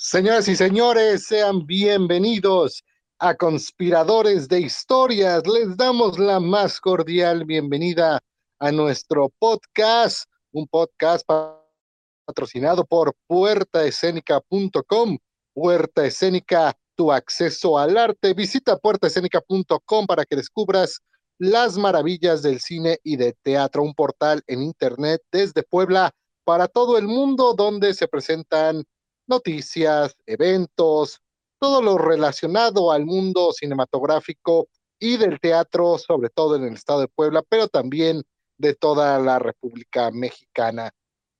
Señoras y señores, sean bienvenidos a Conspiradores de Historias. Les damos la más cordial bienvenida a nuestro podcast, un podcast patrocinado por puertaescénica.com. Puerta Escénica, tu acceso al arte. Visita puertaescénica.com para que descubras las maravillas del cine y de teatro, un portal en internet desde Puebla para todo el mundo donde se presentan noticias, eventos, todo lo relacionado al mundo cinematográfico y del teatro, sobre todo en el estado de Puebla, pero también de toda la República Mexicana.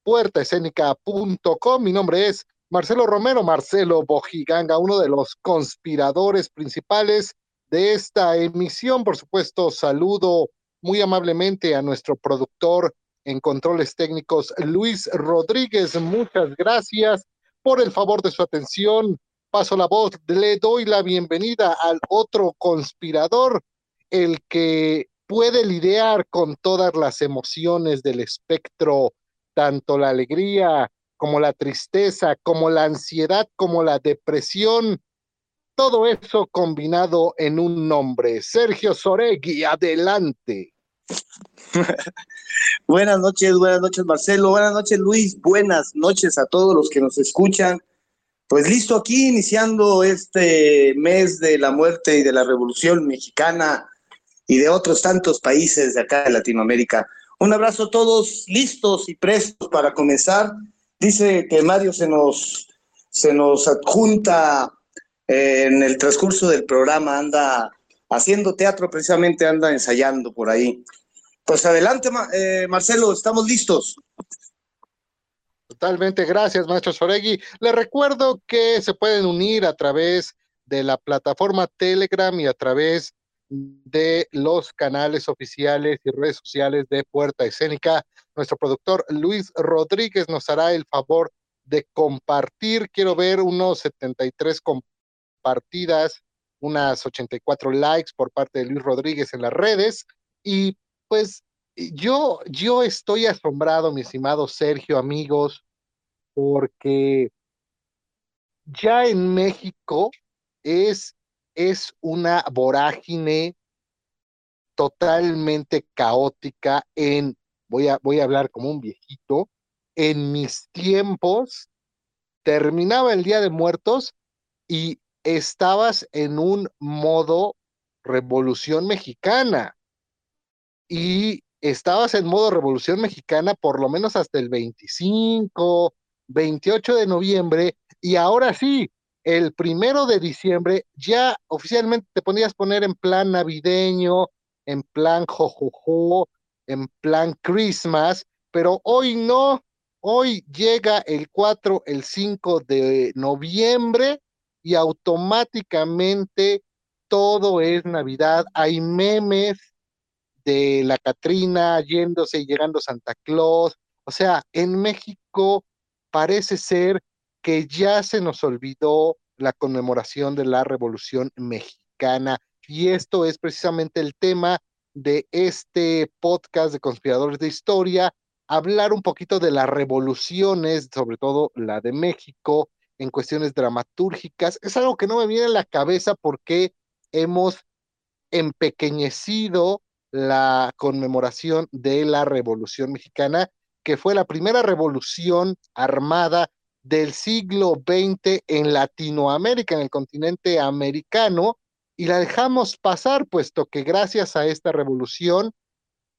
Puertaescénica.com, mi nombre es Marcelo Romero, Marcelo Bojiganga, uno de los conspiradores principales de esta emisión. Por supuesto, saludo muy amablemente a nuestro productor en controles técnicos, Luis Rodríguez. Muchas gracias por el favor de su atención. Paso la voz, le doy la bienvenida al otro conspirador, el que puede lidiar con todas las emociones del espectro, tanto la alegría como la tristeza, como la ansiedad, como la depresión, todo eso combinado en un nombre. Sergio Soregui, adelante. buenas noches, buenas noches Marcelo, buenas noches Luis, buenas noches a todos los que nos escuchan. Pues listo aquí, iniciando este mes de la muerte y de la revolución mexicana y de otros tantos países de acá de Latinoamérica. Un abrazo a todos, listos y prestos para comenzar. Dice que Mario se nos, se nos adjunta eh, en el transcurso del programa, anda haciendo teatro, precisamente anda ensayando por ahí. Pues adelante, eh, Marcelo, estamos listos. Totalmente, gracias, maestro Soregui. Les recuerdo que se pueden unir a través de la plataforma Telegram y a través de los canales oficiales y redes sociales de Puerta Escénica. Nuestro productor Luis Rodríguez nos hará el favor de compartir. Quiero ver unos 73 compartidas, unas 84 likes por parte de Luis Rodríguez en las redes. Y pues yo, yo estoy asombrado, mi estimado Sergio, amigos, porque ya en México es, es una vorágine totalmente caótica en, voy a, voy a hablar como un viejito, en mis tiempos, terminaba el Día de Muertos y estabas en un modo revolución mexicana. Y estabas en modo Revolución Mexicana por lo menos hasta el 25, 28 de noviembre, y ahora sí, el primero de diciembre ya oficialmente te ponías poner en plan navideño, en plan jojojo, en plan Christmas, pero hoy no, hoy llega el 4, el 5 de noviembre y automáticamente todo es Navidad, hay memes, de la Catrina yéndose y llegando Santa Claus. O sea, en México parece ser que ya se nos olvidó la conmemoración de la Revolución Mexicana. Y esto es precisamente el tema de este podcast de Conspiradores de Historia, hablar un poquito de las revoluciones, sobre todo la de México, en cuestiones dramatúrgicas. Es algo que no me viene a la cabeza porque hemos empequeñecido la conmemoración de la Revolución Mexicana, que fue la primera revolución armada del siglo XX en Latinoamérica, en el continente americano, y la dejamos pasar, puesto que gracias a esta revolución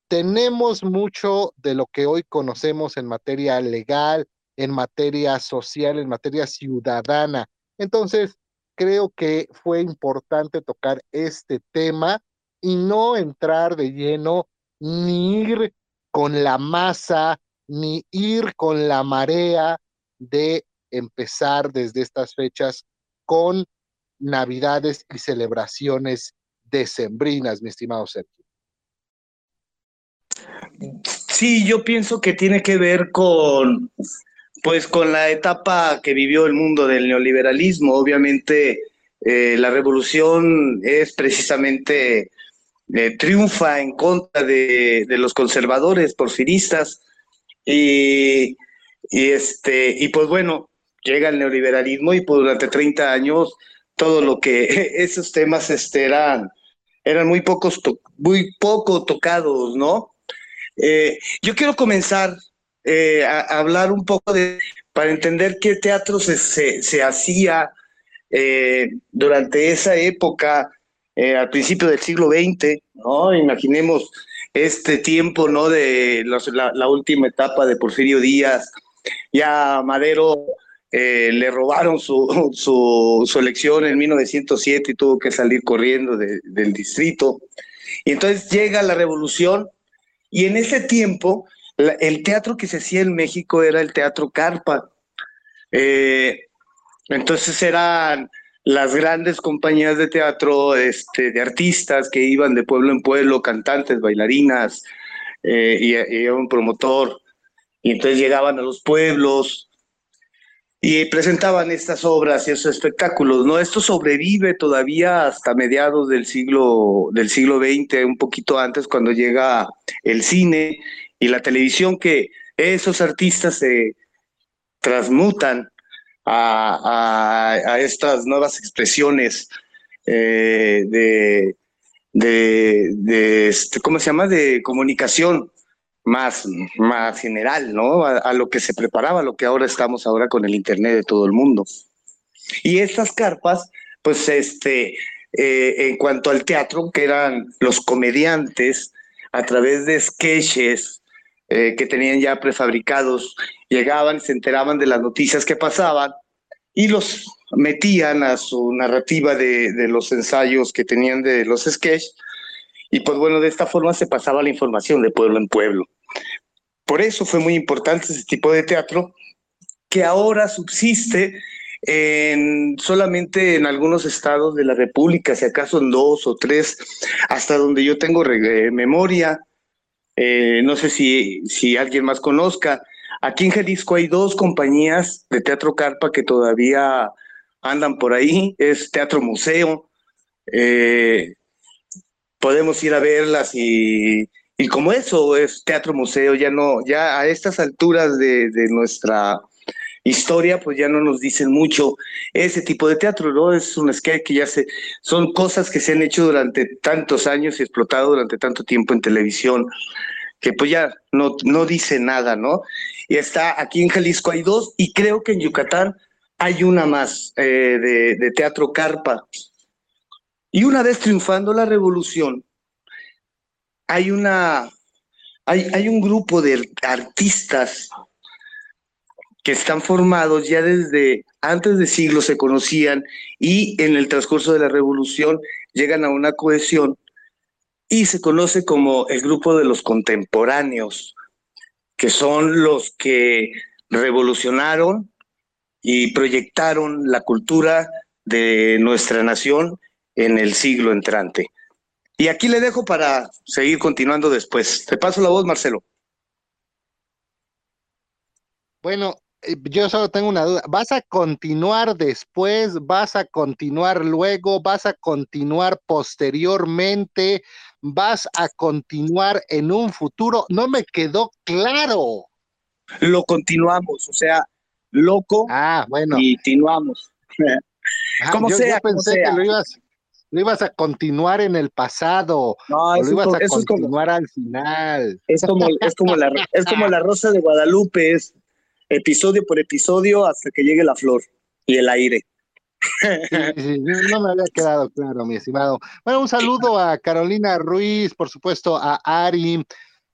tenemos mucho de lo que hoy conocemos en materia legal, en materia social, en materia ciudadana. Entonces, creo que fue importante tocar este tema y no entrar de lleno ni ir con la masa, ni ir con la marea de empezar desde estas fechas con navidades y celebraciones decembrinas, mi estimado Sergio. Sí, yo pienso que tiene que ver con, pues, con la etapa que vivió el mundo del neoliberalismo. Obviamente, eh, la revolución es precisamente eh, triunfa en contra de, los conservadores porfiristas y, y, este y pues bueno llega el neoliberalismo y pues durante 30 años todo lo que esos temas este, eran, eran muy, pocos muy poco tocados, ¿no? Eh, yo quiero comenzar eh, hablar un poco de, para entender qué teatro se, se, hacía eh, durante esa época, al principio del siglo XX, ¿no? Imaginemos este tiempo, ¿no? De la, última etapa de Porfirio Díaz, ya Madero eh, le robaron su, su, elección en 1907 y tuvo que salir corriendo del distrito. Y entonces llega la revolución y en ese tiempo el teatro que se hacía en México era el teatro Carpa. Eh, entonces eran las grandes compañías de teatro este, de artistas que iban de pueblo en pueblo, cantantes, bailarinas, eh, y, y, un promotor. Y entonces llegaban a los pueblos, y presentaban estas obras y esos espectáculos, ¿no? Esto sobrevive todavía hasta mediados del siglo, del siglo XX, un poquito antes, cuando llega el cine y la televisión, que esos artistas se transmutan a, a, estas nuevas expresiones eh, de, de, de, este, ¿cómo se llama?, de comunicación más, más general, ¿no? A, lo que se preparaba, lo que ahora estamos ahora con el Internet de todo el mundo. Y estas carpas, pues este, eh, en cuanto al teatro, que eran los comediantes, a través de sketches eh, que tenían ya prefabricados, llegaban se enteraban de las noticias que pasaban y los metían a su narrativa de, de los ensayos que tenían de los sketches. Y pues bueno, de esta forma se pasaba la información de pueblo en pueblo. Por eso fue muy importante ese tipo de teatro que ahora subsiste en, solamente en algunos estados de la República, si acaso en dos o tres, hasta donde yo tengo memoria. Eh, no sé si, si alguien más conozca. Aquí en Jalisco hay dos compañías de teatro carpa que todavía andan por ahí. Es Teatro Museo. Eh, podemos ir a verlas y y como eso es teatro museo, ya no, ya a estas alturas de, nuestra historia, pues ya no nos dicen mucho ese tipo de teatro, ¿no? Es un sketch que ya se, son cosas que se han hecho durante tantos años y explotado durante tanto tiempo en televisión, que pues ya no, no dice nada, ¿no? Y está aquí en Jalisco hay dos, y creo que en Yucatán hay una más eh, de, de teatro carpa. Y una vez triunfando la revolución, hay una, hay, hay un grupo de artistas que están formados ya desde antes de siglos se conocían y en el transcurso de la revolución llegan a una cohesión y se conoce como el grupo de los contemporáneos, que son los que revolucionaron y proyectaron la cultura de nuestra nación en el siglo entrante. Y aquí le dejo para seguir continuando después. Te paso la voz, Marcelo. Bueno, yo solo tengo una duda. ¿Vas a continuar después? ¿Vas a continuar luego? ¿Vas a continuar posteriormente? ¿Vas a continuar en un futuro? No me quedó claro. Lo continuamos, o sea, loco. Ah, bueno. Y continuamos. Ah, como sea, pensé que lo ibas no ibas a continuar en el pasado, no, lo ibas a continuar al final. Es como, es, como la, es como la Rosa de Guadalupe, es episodio por episodio hasta que llegue la flor y el aire. no me había quedado claro, mi estimado. Bueno, un saludo a Carolina Ruiz, por supuesto, a Ari,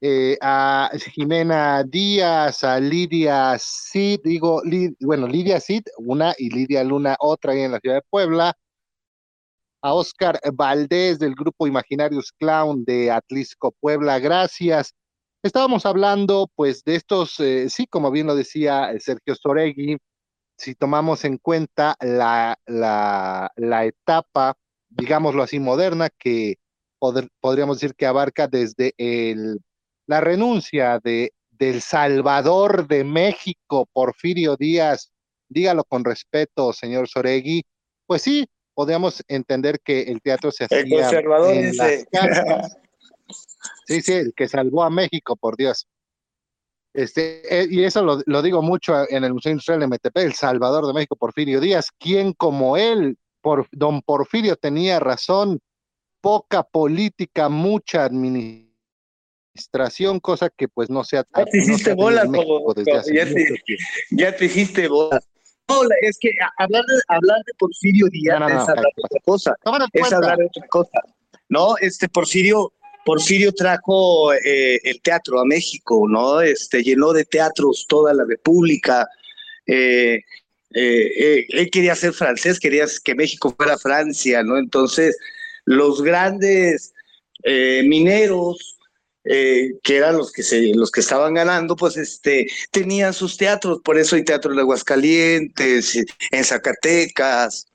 eh, a Jimena Díaz, a Lidia Cid, digo, bueno, Lidia Cid, una y Lidia Luna, otra ahí en la ciudad de Puebla, a Oscar Valdés del grupo Imaginarios Clown de Atlisco Puebla. Gracias. Estábamos hablando pues de estos, eh, sí, como bien lo decía eh, Sergio Soregui, si tomamos en cuenta la, la, la etapa, digámoslo así, moderna, que podríamos decir que abarca desde el, la renuncia de, del Salvador de México, Porfirio Díaz, dígalo con respeto, señor Soregui, pues sí, podríamos entender que el teatro se hacía. El conservador dice. Sí, sí, el que salvó a México, por Dios. Este, eh, y eso lo, digo mucho en el Museo Industrial de MTP, El Salvador de México, Porfirio Díaz, quien como él, por, don Porfirio tenía razón, poca política, mucha administración, cosa que pues no se ha... Ya te hiciste bolas, ya, te, hiciste bolas. No, es que hablar de, hablar de Porfirio Díaz es hablar de otra cosa. Es hablar de otra cosa. No, este Porfirio, Porfirio trajo eh, el teatro a México, ¿no? Este, llenó de teatros toda la República. Eh, eh, él quería ser francés, quería que México fuera Francia, ¿no? Entonces, los grandes mineros, que eran los que se, los que estaban ganando, pues este, tenían sus teatros, por eso hay teatro en Aguascalientes, en Zacatecas,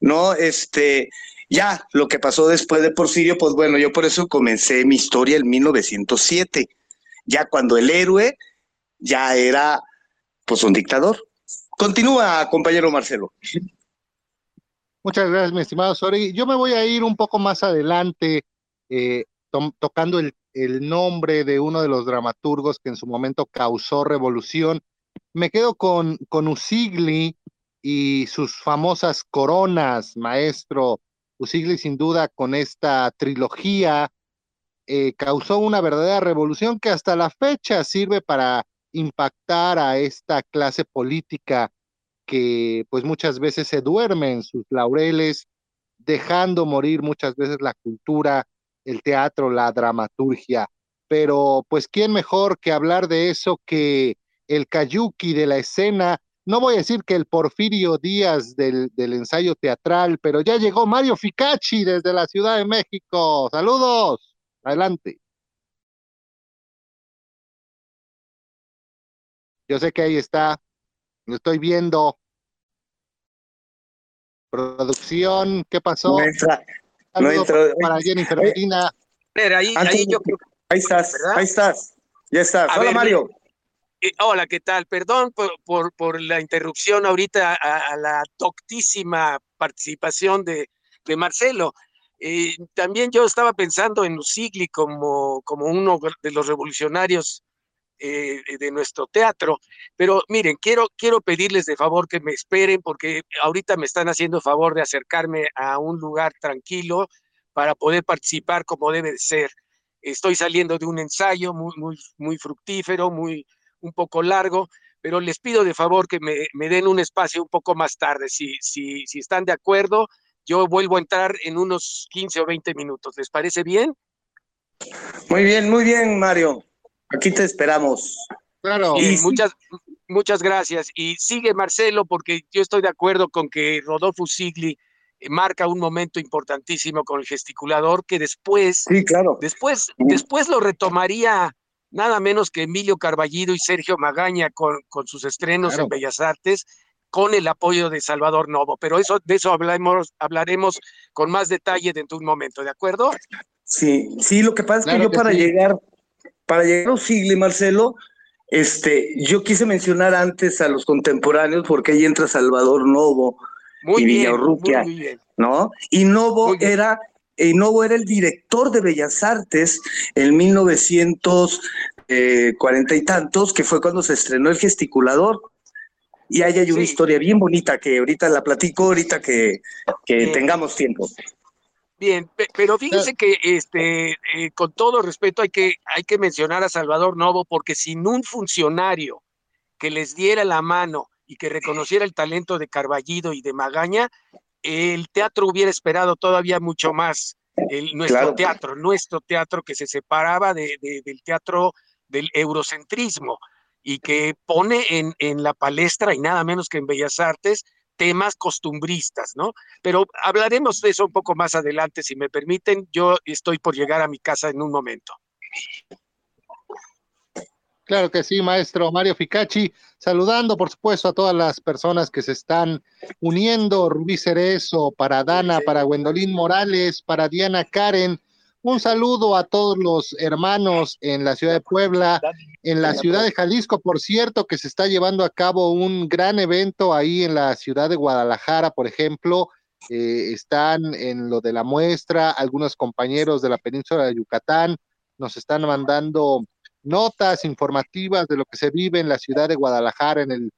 ¿no? Este, ya, lo que pasó después de Porfirio, pues bueno, yo por eso comencé mi historia en 1907, ya cuando el héroe ya era pues un dictador. Continúa, compañero Marcelo. Muchas gracias, mi estimado Sori. Yo me voy a ir un poco más adelante eh, tocando el, nombre de uno de los dramaturgos que en su momento causó revolución. Me quedo con, con Usigli y sus famosas coronas, maestro Usigli sin duda con esta trilogía eh, causó una verdadera revolución que hasta la fecha sirve para impactar a esta clase política que pues muchas veces se duerme en sus laureles, dejando morir muchas veces la cultura, el teatro, la dramaturgia. Pero pues quién mejor que hablar de eso que el Kayuki de la escena no voy a decir que el Porfirio Díaz del, ensayo teatral, pero ya llegó Mario Ficacci desde la Ciudad de México. Saludos. Adelante. Yo sé que ahí está. Lo estoy viendo. Producción, ¿qué pasó? No entra. No entra. Para Jennifer Medina. ahí, ahí, yo ahí estás, ahí estás. Ya estás. Hola, Mario. Eh, hola, ¿qué tal? Perdón por, por, la interrupción ahorita a, la doctísima participación de, Marcelo. Eh, también yo estaba pensando en Usigli como, como uno de los revolucionarios eh, de nuestro teatro, pero miren, quiero, quiero pedirles de favor que me esperen porque ahorita me están haciendo favor de acercarme a un lugar tranquilo para poder participar como debe de ser. Estoy saliendo de un ensayo muy, muy, muy fructífero, muy, un poco largo, pero les pido de favor que me, den un espacio un poco más tarde. Si, si, si están de acuerdo, yo vuelvo a entrar en unos 15 o 20 minutos. ¿Les parece bien? Muy bien, muy bien, Mario. Aquí te esperamos. Claro. Y muchas, muchas gracias. Y sigue Marcelo, porque yo estoy de acuerdo con que Rodolfo Sigli eh, marca un momento importantísimo con el gesticulador que después, sí, claro. después, después lo retomaría nada menos que Emilio Carballido y Sergio Magaña con, con sus estrenos en Bellas Artes, con el apoyo de Salvador Novo. Pero eso, de eso hablaremos, hablaremos con más detalle dentro de un momento, ¿de acuerdo? Sí, sí, lo que pasa es que yo para llegar, para llegar a Sigle, Marcelo, este, yo quise mencionar antes a los contemporáneos porque ahí entra Salvador Novo y bien, ¿no? Y Novo era Novo era el director de Bellas Artes en 1940 y tantos, que fue cuando se estrenó El Gesticulador. Y ahí hay una historia bien bonita que ahorita la platico, ahorita que, tengamos tiempo. Bien, pero fíjense que este, eh, con todo respeto hay que, hay que mencionar a Salvador Novo porque sin un funcionario que les diera la mano y que reconociera el talento de Carballido y de Magaña, el teatro hubiera esperado todavía mucho más. El, nuestro teatro, nuestro teatro que se separaba de, del teatro del eurocentrismo y que pone en, en la palestra y nada menos que en Bellas Artes temas costumbristas, ¿no? Pero hablaremos de eso un poco más adelante, si me permiten. Yo estoy por llegar a mi casa en un momento. Claro que sí, maestro Mario Ficacci, saludando por supuesto a todas las personas que se están uniendo, Rubí Cerezo, para Dana, para Gwendolyn Morales, para Diana Karen. Un saludo a todos los hermanos en la ciudad de Puebla, en la ciudad de Jalisco, por cierto, que se está llevando a cabo un gran evento ahí en la ciudad de Guadalajara, por ejemplo. Eh, están en lo de la muestra, algunos compañeros de la península de Yucatán nos están mandando notas informativas de lo que se vive en la ciudad de Guadalajara, en el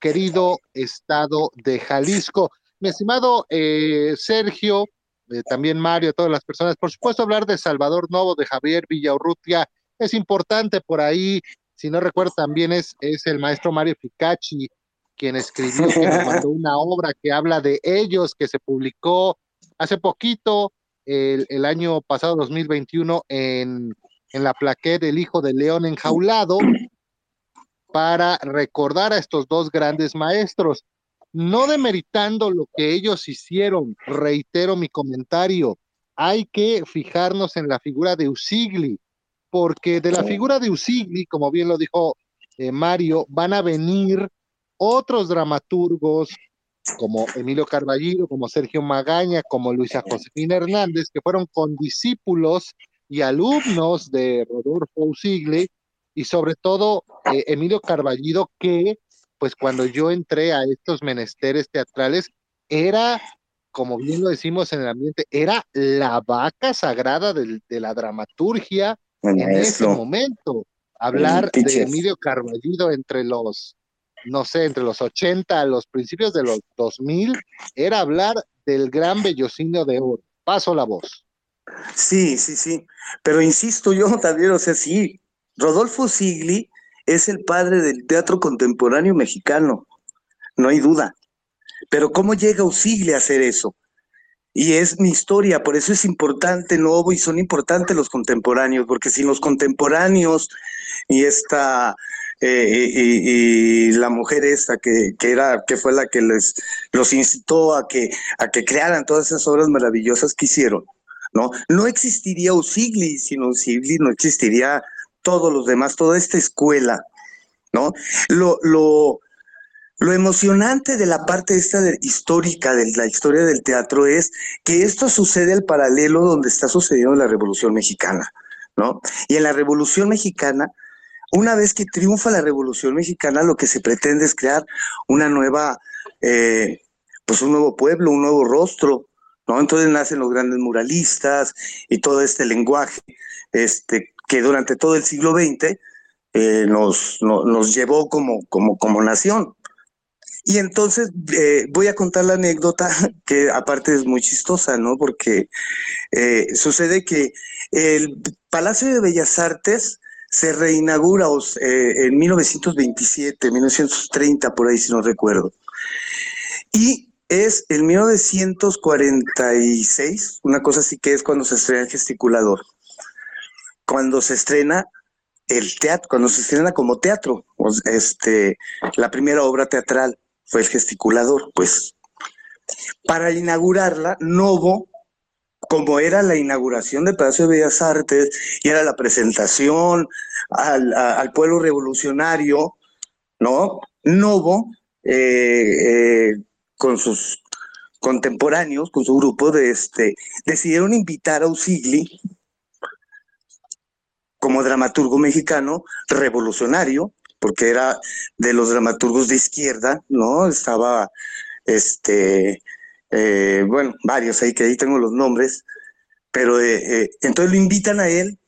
querido estado de Jalisco. Mi estimado eh, Sergio, eh, también Mario, todas las personas, por supuesto hablar de Salvador Novo, de Javier Villaurrutia, es importante por ahí, si no recuerdo también es, es el maestro Mario Ficacci quien escribió, que mandó una obra que habla de ellos, que se publicó hace poquito, el, el año pasado, 2021, en, en la plaqueta del Hijo de León enjaulado, para recordar a estos dos grandes maestros, no demeritando lo que ellos hicieron, reitero mi comentario, hay que fijarnos en la figura de Usigli, porque de la figura de Usigli, como bien lo dijo eh, Mario, van a venir otros dramaturgos como Emilio Carballido, como Sergio Magaña, como Luisa Josefina Hernández, que fueron condiscípulos y alumnos de Rodolfo Usigli, y sobre todo eh, Emilio Carballido, que pues cuando yo entré a estos menesteres teatrales, era, como bien lo decimos en el ambiente, era la vaca sagrada de la dramaturgia en ese momento. Hablar de Emilio Carballido entre los, no sé, entre los 80 a los principios de los 2000, era hablar del gran bellocino de oro. Paso la voz. Sí, sí, sí. Pero insisto yo también, o sea, sí, Rodolfo Sigli es el padre del teatro contemporáneo mexicano, no hay duda. Pero ¿cómo llega Usigli a hacer eso? Y es mi historia, por eso es importante Novo y son importantes los contemporáneos, porque sin los contemporáneos y esta eh, y, la mujer esta que, que, era que fue la que les los incitó a que a que crearan todas esas obras maravillosas que hicieron, ¿no? No existiría Usigli, sin Usigli no existiría todos los demás, toda esta escuela, ¿no? Lo, lo, lo emocionante de la parte esta histórica de la historia del teatro es que esto sucede al paralelo donde está sucediendo la Revolución Mexicana, ¿no? Y en la Revolución Mexicana, una vez que triunfa la Revolución Mexicana, lo que se pretende es crear una nueva, eh, pues un nuevo pueblo, un nuevo rostro, Entonces nacen los grandes muralistas y todo este lenguaje, este, que durante todo el siglo XX eh, nos, nos llevó como, como, como nación. Y entonces eh, voy a contar la anécdota que aparte es muy chistosa, ¿no? Porque eh, sucede que el Palacio de Bellas Artes se reinaugura en 1927, 1930, por ahí si no recuerdo. Y es en 1946, una cosa así que es cuando se estrena el gesticulador cuando se estrena el teatro, cuando se estrena como teatro, este, la primera obra teatral fue El gesticulador, pues para inaugurarla, Novo, como era la inauguración del Palacio de Bellas Artes y era la presentación al, pueblo revolucionario, ¿no? Novo, eh, eh, con sus contemporáneos, con su grupo, de este, decidieron invitar a Usigli como dramaturgo mexicano revolucionario, porque era de los dramaturgos de izquierda, ¿no? Estaba, este, eh, bueno, varios ahí que ahí tengo los nombres, pero eh, eh, entonces lo invitan a él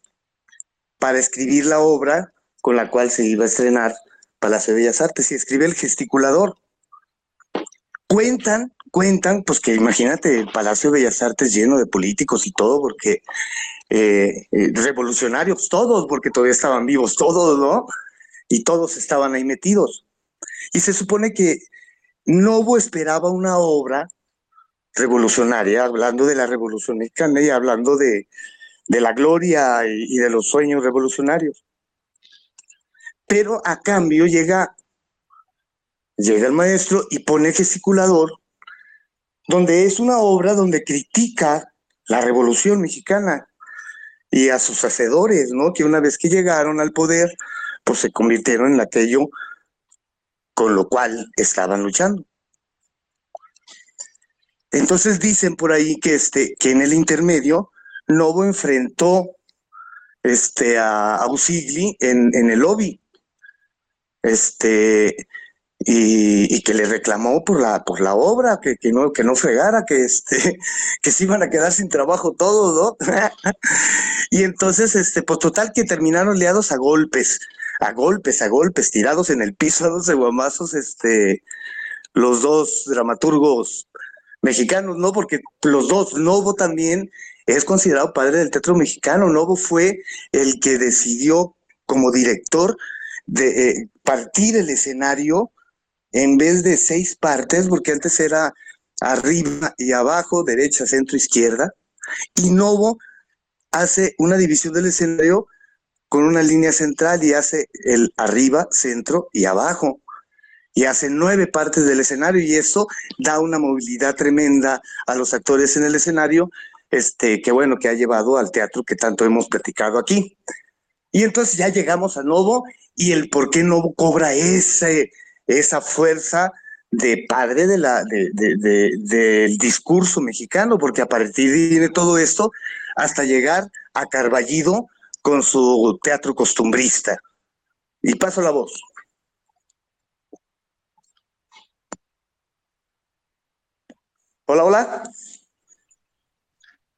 para escribir la obra con la cual se iba a estrenar Palacio de Bellas Artes y escribe El gesticulador. Cuentan, cuentan, pues que imagínate el Palacio de Bellas Artes lleno de políticos y todo, porque eh, eh, revolucionarios, todos, porque todavía estaban vivos, todos, ¿no? Y todos estaban ahí metidos. Y se supone que Novo esperaba una obra revolucionaria, hablando de la Revolución Mexicana y hablando de, de la gloria y, de los sueños revolucionarios. Pero a cambio llega, llega el maestro y pone gesticulador, donde es una obra donde critica la Revolución Mexicana y a sus hacedores, ¿no? Que una vez que llegaron al poder, pues se convirtieron en aquello con lo cual estaban luchando. Entonces dicen por ahí que, este, que en el intermedio Novo enfrentó este, a, Usigli en, en, el lobby. Este, y, que le reclamó por la, por la obra, que, que, no, que no fregara, que, este, que se iban a quedar sin trabajo todos, y entonces, este, pues total que terminaron liados a golpes, a golpes, a golpes, tirados en el piso a de guamazos, este, los dos dramaturgos mexicanos, ¿no? Porque los dos, Novo también es considerado padre del teatro mexicano. Novo fue el que decidió como director de eh, partir el escenario en vez de seis partes, porque antes era arriba y abajo, derecha, centro, izquierda, y Novo hace una división del escenario con una línea central y hace el arriba, centro y abajo. Y hace nueve partes del escenario y eso da una movilidad tremenda a los actores en el escenario, este, que bueno, que ha llevado al teatro que tanto hemos platicado aquí. Y entonces ya llegamos a Novo y el por qué Novo cobra ese, esa fuerza de padre de la, del discurso mexicano, porque a partir de todo esto hasta llegar a Carballido con su teatro costumbrista. Y paso la voz. Hola, hola.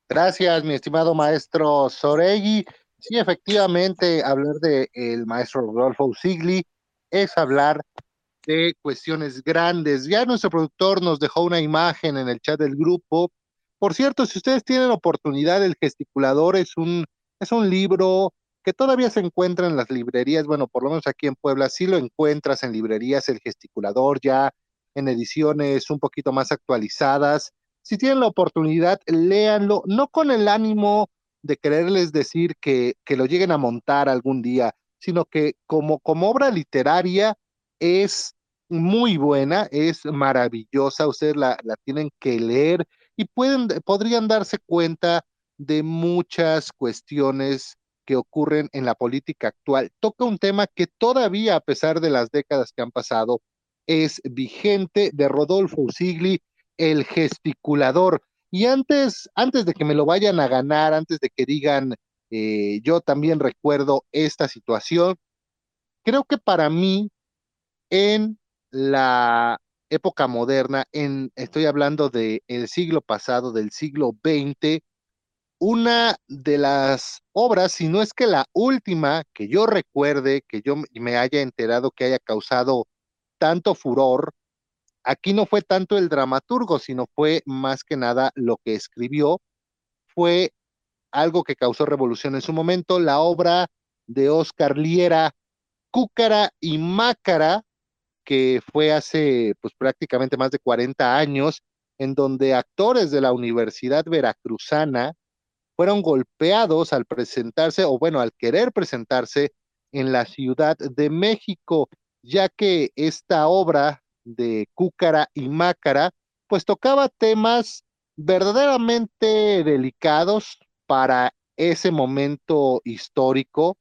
Gracias, mi estimado maestro Soregui. Sí, efectivamente, hablar del el maestro Rodolfo Usigli es hablar de cuestiones grandes. Ya nuestro productor nos dejó una imagen en el chat del grupo. Por cierto, si ustedes tienen oportunidad, El Gesticulador es un, es un libro que todavía se encuentra en las librerías, bueno, por lo menos aquí en Puebla sí lo encuentras en librerías, El Gesticulador ya en ediciones un poquito más actualizadas. Si tienen la oportunidad, léanlo, no con el ánimo de quererles decir que, que lo lleguen a montar algún día, sino que como, como obra literaria es muy buena, es maravillosa, ustedes la, tienen que leer y pueden, podrían darse cuenta de muchas cuestiones que ocurren en la política actual. Toca un tema que todavía, a pesar de las décadas que han pasado, es vigente de Rodolfo Usigli, el gesticulador. Y antes, antes de que me lo vayan a ganar, antes de que digan, eh, yo también recuerdo esta situación, creo que para mí en la época moderna, en, estoy hablando del siglo pasado, del siglo XX, una de las obras, si no es que la última que yo recuerde, que yo me haya enterado que haya causado tanto furor, aquí no fue tanto el dramaturgo, sino fue más que nada lo que escribió, fue algo que causó revolución en su momento, la obra de Oscar Liera, Cúcara y Mácara, que fue hace pues prácticamente más de 40 años, en donde actores de la Universidad Veracruzana fueron golpeados al presentarse, o bueno, al querer presentarse en la Ciudad de México, ya que esta obra de Cúcara y Mácara, pues tocaba temas verdaderamente delicados para ese momento histórico,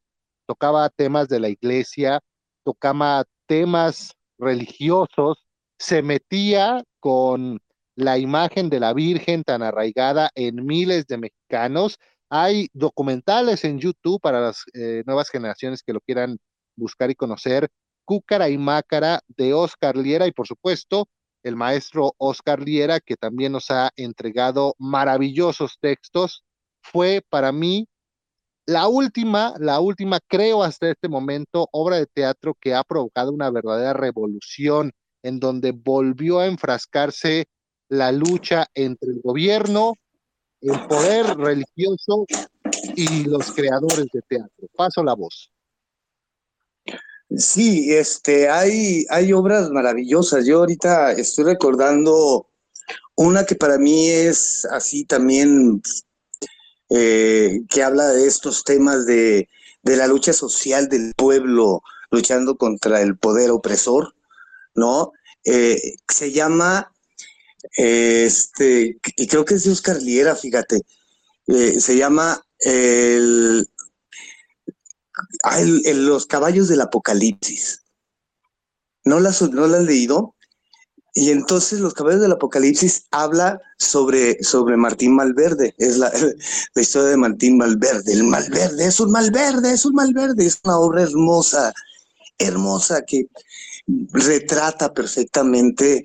tocaba temas de la iglesia, tocaba temas religiosos, se metía con la imagen de la Virgen tan arraigada en miles de mexicanos. Hay documentales en YouTube para las eh, nuevas generaciones que lo quieran buscar y conocer. Cúcara y Mácara de Oscar Liera y por supuesto el maestro Oscar Liera que también nos ha entregado maravillosos textos. Fue para mí la última, la última, creo hasta este momento, obra de teatro que ha provocado una verdadera revolución en donde volvió a enfrascarse la lucha entre el gobierno, el poder religioso y los creadores de teatro. Paso la voz. Sí, este, hay, hay obras maravillosas. Yo ahorita estoy recordando una que para mí es así también eh, que habla de estos temas de, la lucha social del pueblo luchando contra el poder opresor, ¿no? Eh, se llama, este, y creo que es de Oscar Liera, fíjate, eh, se llama el, Los caballos del apocalipsis. ¿No las, ¿No has leído? Y entonces los caballos del Apocalipsis habla sobre, sobre Martín Malverde, es la, historia de Martín Malverde. El Malverde es un Malverde, es un Malverde, es una obra hermosa, hermosa que retrata perfectamente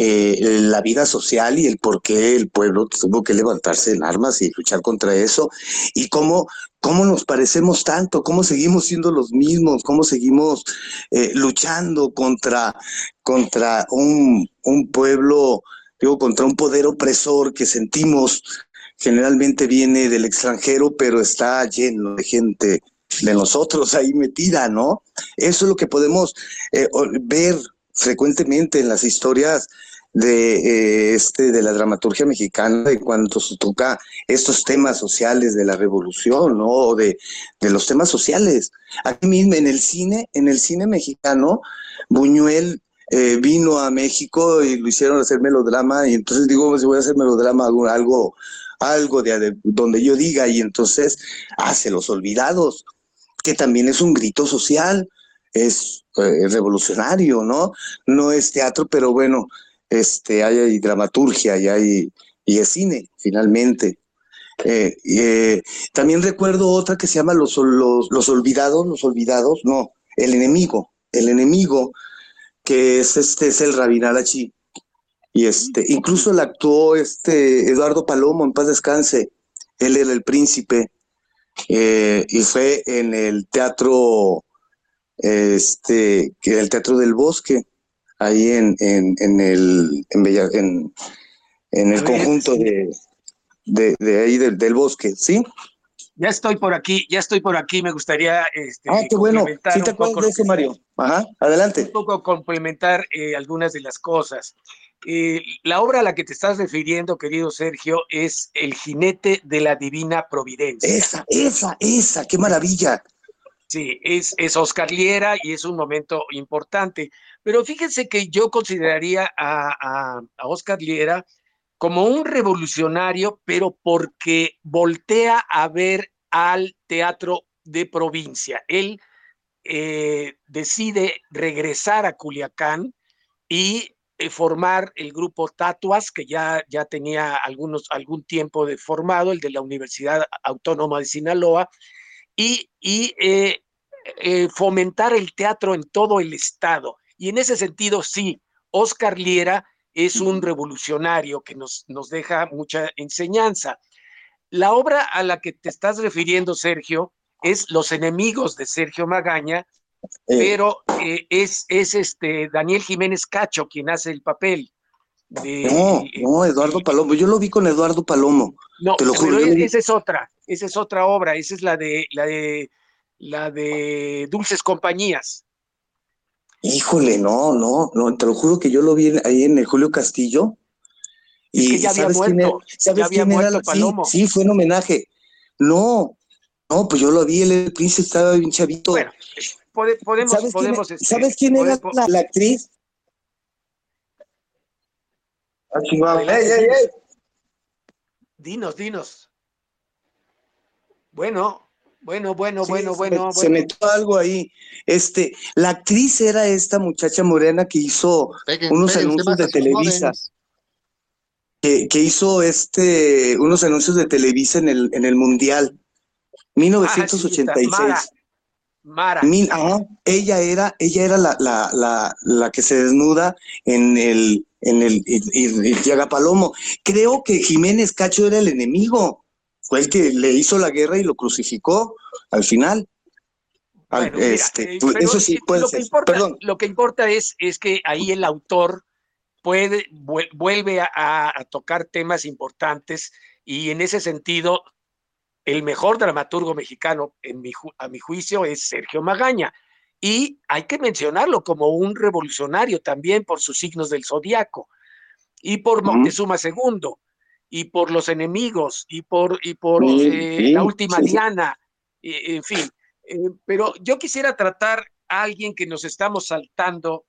eh, la vida social y el por qué el pueblo tuvo que levantarse en armas y luchar contra eso, y cómo, cómo nos parecemos tanto, cómo seguimos siendo los mismos, cómo seguimos eh, luchando contra, contra un, un pueblo, digo, contra un poder opresor que sentimos generalmente viene del extranjero, pero está lleno de gente de nosotros ahí metida, ¿no? Eso es lo que podemos eh, ver frecuentemente en las historias de eh, este de la dramaturgia mexicana en cuanto se toca estos temas sociales de la revolución, ¿no? O de, de los temas sociales. Aquí mismo en el cine, en el cine mexicano, Buñuel eh, vino a México y lo hicieron hacer melodrama y entonces digo, si voy a hacer melodrama, algo, algo de, donde yo diga y entonces hace Los Olvidados, que también es un grito social, es eh, revolucionario, ¿no? No es teatro, pero bueno, este, hay, dramaturgia y hay y cine, finalmente. Eh, eh, también recuerdo otra que se llama los, los, los, Olvidados, Los Olvidados, no, El Enemigo, El Enemigo, que es este, es el Rabinalachi. Y este, incluso la actuó este Eduardo Palomo, en paz descanse. Él era el príncipe. Eh, y fue en el teatro, este, el Teatro del Bosque ahí en, en, en el, en, en, el conjunto de, de, ahí del, del, bosque, ¿sí? Ya estoy por aquí, ya estoy por aquí, me gustaría... Este, ah, qué bueno, sí te acuerdas de eso, Mario. Ajá, adelante. Un poco complementar eh, algunas de las cosas. Eh, la obra a la que te estás refiriendo, querido Sergio, es El jinete de la divina providencia. Esa, esa, esa, qué maravilla. Sí, es, es Oscar Liera y es un momento importante. Pero fíjense que yo consideraría a, a, Oscar Liera como un revolucionario, pero porque voltea a ver al teatro de provincia. Él eh, decide regresar a Culiacán y eh, formar el grupo Tatuas, que ya, ya tenía algunos, algún tiempo de formado, el de la Universidad Autónoma de Sinaloa, y, eh, eh, fomentar el teatro en todo el estado. Y en ese sentido, sí, Oscar Liera es un revolucionario que nos, nos deja mucha enseñanza. La obra a la que te estás refiriendo, Sergio, es Los enemigos de Sergio Magaña, pero eh, es, es este Daniel Jiménez Cacho quien hace el papel. no, no, Eduardo Palomo. Yo lo vi con Eduardo Palomo. No, te lo juro. esa es otra, esa es otra obra, esa es la de la de la de Dulces Compañías. Híjole, no, no, no, te lo juro que yo lo vi ahí en el Julio Castillo. Y que ya había muerto, ya había muerto Palomo. Sí, fue en homenaje. No, no, pues yo lo vi, el príncipe estaba bien chavito. Bueno, podemos, ¿Sabes podemos. Quién, este, ¿Sabes quién era la, actriz? Ah, dinos, dinos. Bueno, bueno, bueno, bueno, bueno. Se, metió algo ahí. Este, la actriz era esta muchacha morena que hizo unos anuncios de Televisa. Que, que, hizo este unos anuncios de Televisa en el, en el Mundial. 1986. Ah, Mara. ella era, ella era la, la, la, la, que se desnuda en el, en el, Yaga Palomo. Creo que Jiménez Cacho era el enemigo fue el que le hizo la guerra y lo crucificó al final. este, eh, eso sí puede lo Que importa, Lo que importa es, es que ahí el autor puede, vuelve a, tocar temas importantes y en ese sentido, el mejor dramaturgo mexicano, en mi, a mi juicio, es Sergio Magaña. Y hay que mencionarlo como un revolucionario también por sus signos del zodiaco y por Montezuma II y por los enemigos y por, y por eh, la última diana, en fin. Eh, pero yo quisiera tratar a alguien que nos estamos saltando.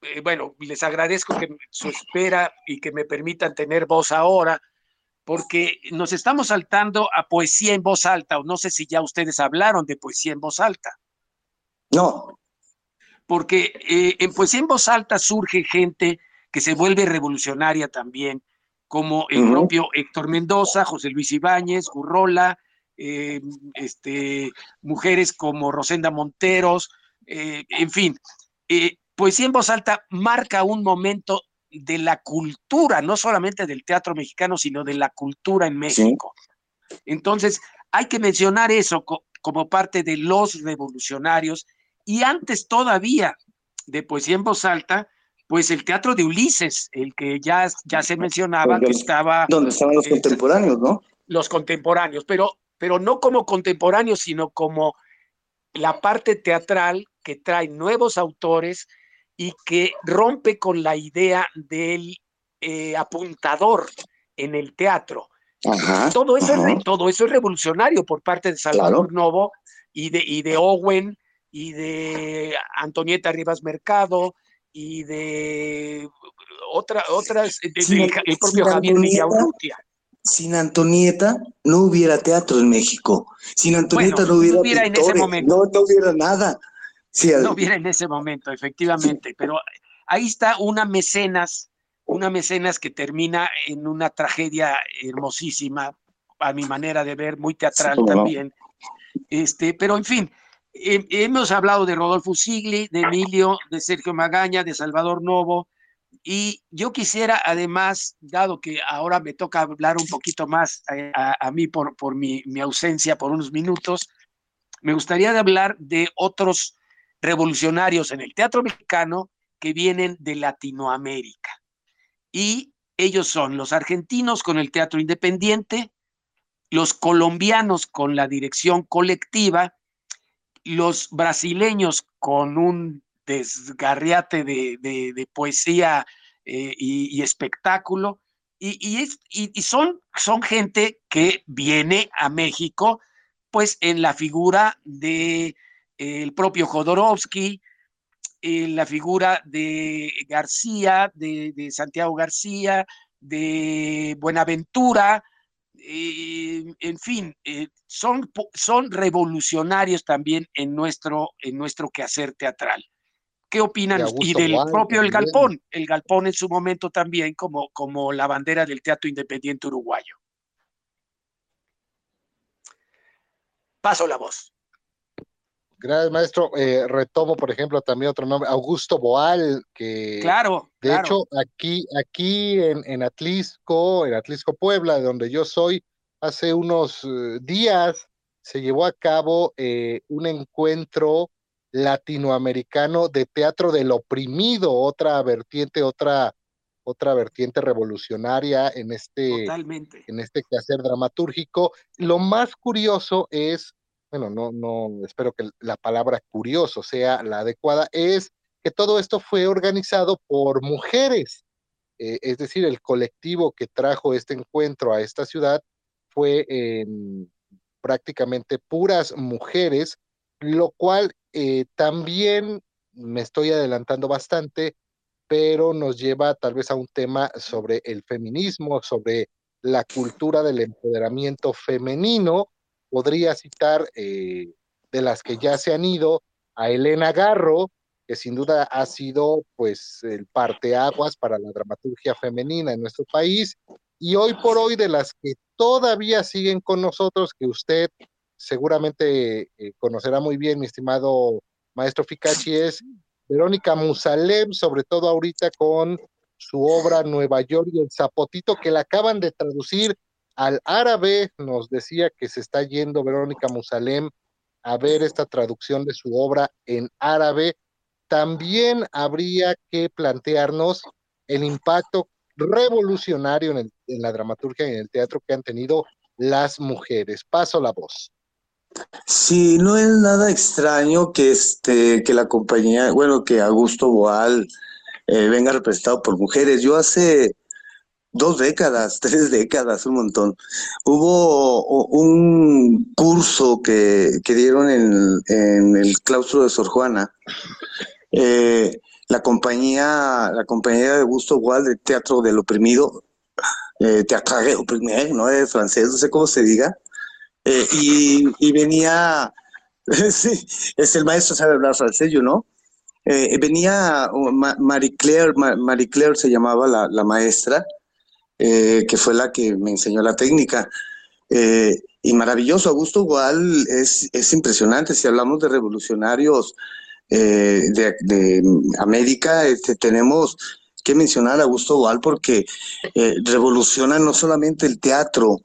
Eh, bueno, les agradezco que su espera y que me permitan tener voz ahora, porque nos estamos saltando a poesía en voz alta, o no sé si ya ustedes hablaron de poesía en voz alta. No. Porque en poesía en voz alta surge gente que se vuelve revolucionaria también, como el propio Héctor Mendoza, José Luis Ibáñez, Gurrola, eh, este, mujeres como Rosenda Monteros, eh, en fin. Eh, Poesía en voz alta marca un momento de la cultura, no solamente del teatro mexicano, sino de la cultura en México. Entonces, hay que mencionar eso como parte de los revolucionarios y antes todavía de poesía en voz alta, pues el teatro de Ulises, el que ya, ya se mencionaba que estaba... Donde estaban los contemporáneos, ¿no? Los contemporáneos, pero, pero no como contemporáneos, sino como la parte teatral que trae nuevos autores y que rompe con la idea del eh, apuntador en el teatro. todo, eso Es, todo eso es revolucionario por parte de Salvador Novo y de, y de Owen y de Antonieta Rivas Mercado y de otra, otras, el propio Javier Villaurrutia. Sin Antonieta no hubiera teatro en México. Sin Antonieta no hubiera, no hubiera en ese momento. No, hubiera nada. no hubiera en ese momento, efectivamente. Pero ahí está una mecenas, una mecenas que termina en una tragedia hermosísima, a mi manera de ver, muy teatral también. Este, pero en fin, hemos hablado de Rodolfo Sigli, de Emilio, de Sergio Magaña, de Salvador Novo, y yo quisiera además, dado que ahora me toca hablar un poquito más a, mí por, por mi, mi, ausencia por unos minutos, me gustaría hablar de otros revolucionarios en el teatro mexicano que vienen de Latinoamérica. Y ellos son los argentinos con el teatro independiente, los colombianos con la dirección colectiva, los brasileños con un desgarriate de, poesía eh, y, espectáculo, y, son, son gente que viene a México, pues en la figura de el propio Jodorowsky, en la figura de García, de Santiago García, de Buenaventura, eh, en fin, eh, son, son revolucionarios también en nuestro, en nuestro quehacer teatral. ¿Qué opinan? y del propio El Galpón, El Galpón en su momento también como, como la bandera del teatro independiente uruguayo. Paso la voz. Gracias, maestro. Eh, retomo, por ejemplo, también otro nombre, Augusto Boal, que claro, de hecho aquí, aquí en, en, Atlisco, en Atlisco Puebla, de donde yo soy, hace unos eh, días se llevó a cabo eh, un encuentro latinoamericano de teatro del oprimido, otra vertiente, otra, otra vertiente revolucionaria en este, en este quehacer dramatúrgico. Lo más curioso es bueno, no, no, espero que la palabra curioso sea la adecuada, es que todo esto fue organizado por mujeres, eh, es decir, el colectivo que trajo este encuentro a esta ciudad fue prácticamente puras mujeres, lo cual eh, también me estoy adelantando bastante, pero nos lleva tal vez a un tema sobre el feminismo, sobre la cultura del empoderamiento femenino, podría citar eh, de las que ya se han ido a Elena Garro, que sin duda ha sido pues el parteaguas para la dramaturgia femenina en nuestro país, y hoy por hoy de las que todavía siguen con nosotros, que usted seguramente eh, conocerá muy bien, mi estimado maestro Ficachi, es Verónica Musalem, sobre todo ahorita con su obra Nueva York y el Zapotito, que la acaban de traducir al árabe nos decía que se está yendo Verónica Musalem a ver esta traducción de su obra en árabe. También habría que plantearnos el impacto revolucionario en, la dramaturgia y en el teatro que han tenido las mujeres. Paso la voz. Sí, no es nada extraño que este que la compañía, bueno, que Augusto Boal eh, venga representado por mujeres. Yo hace dos décadas, tres décadas, un montón. Hubo un curso que, dieron en, el claustro de Sor Juana. Eh, la compañía, la compañía de Gusto Gual de Teatro del Oprimido, eh, Teatro Oprimido, ¿no? Es francés, no sé cómo se diga. Eh, y, venía, sí, es el maestro sabe hablar francés, yo no. Venía Marie Claire, Marie Claire se llamaba la, la maestra, eh, que fue la que me enseñó la técnica. Eh, y maravilloso, Augusto Gual es, es impresionante. Si hablamos de revolucionarios eh, de, América, este, tenemos que mencionar a Augusto Boal porque eh, revoluciona no solamente el teatro,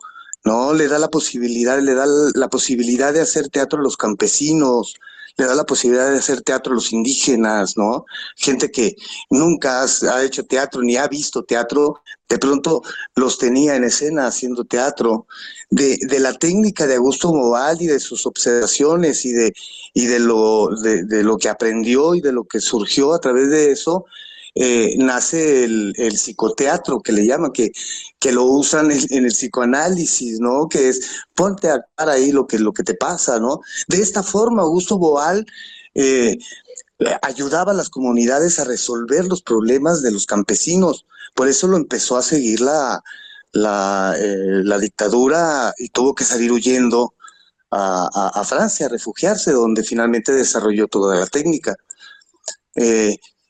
¿no? Le da la posibilidad, le da la posibilidad de hacer teatro a los campesinos, le da la posibilidad de hacer teatro a los indígenas, ¿no? Gente que nunca ha hecho teatro ni ha visto teatro, de pronto los tenía en escena haciendo teatro. De, de la técnica de Augusto Moval y de sus observaciones y de, y de, lo, de lo que aprendió y de lo que surgió a través de eso, eh, nace el, psicoteatro que le llaman, que, que lo usan en, el psicoanálisis, ¿no? Que es ponte a cara ahí lo que, lo que te pasa, ¿no? De esta forma, Augusto Boal eh, ayudaba a las comunidades a resolver los problemas de los campesinos. Por eso lo empezó a seguir la, la, eh, dictadura y tuvo que salir huyendo a, Francia, a refugiarse, donde finalmente desarrolló toda la técnica.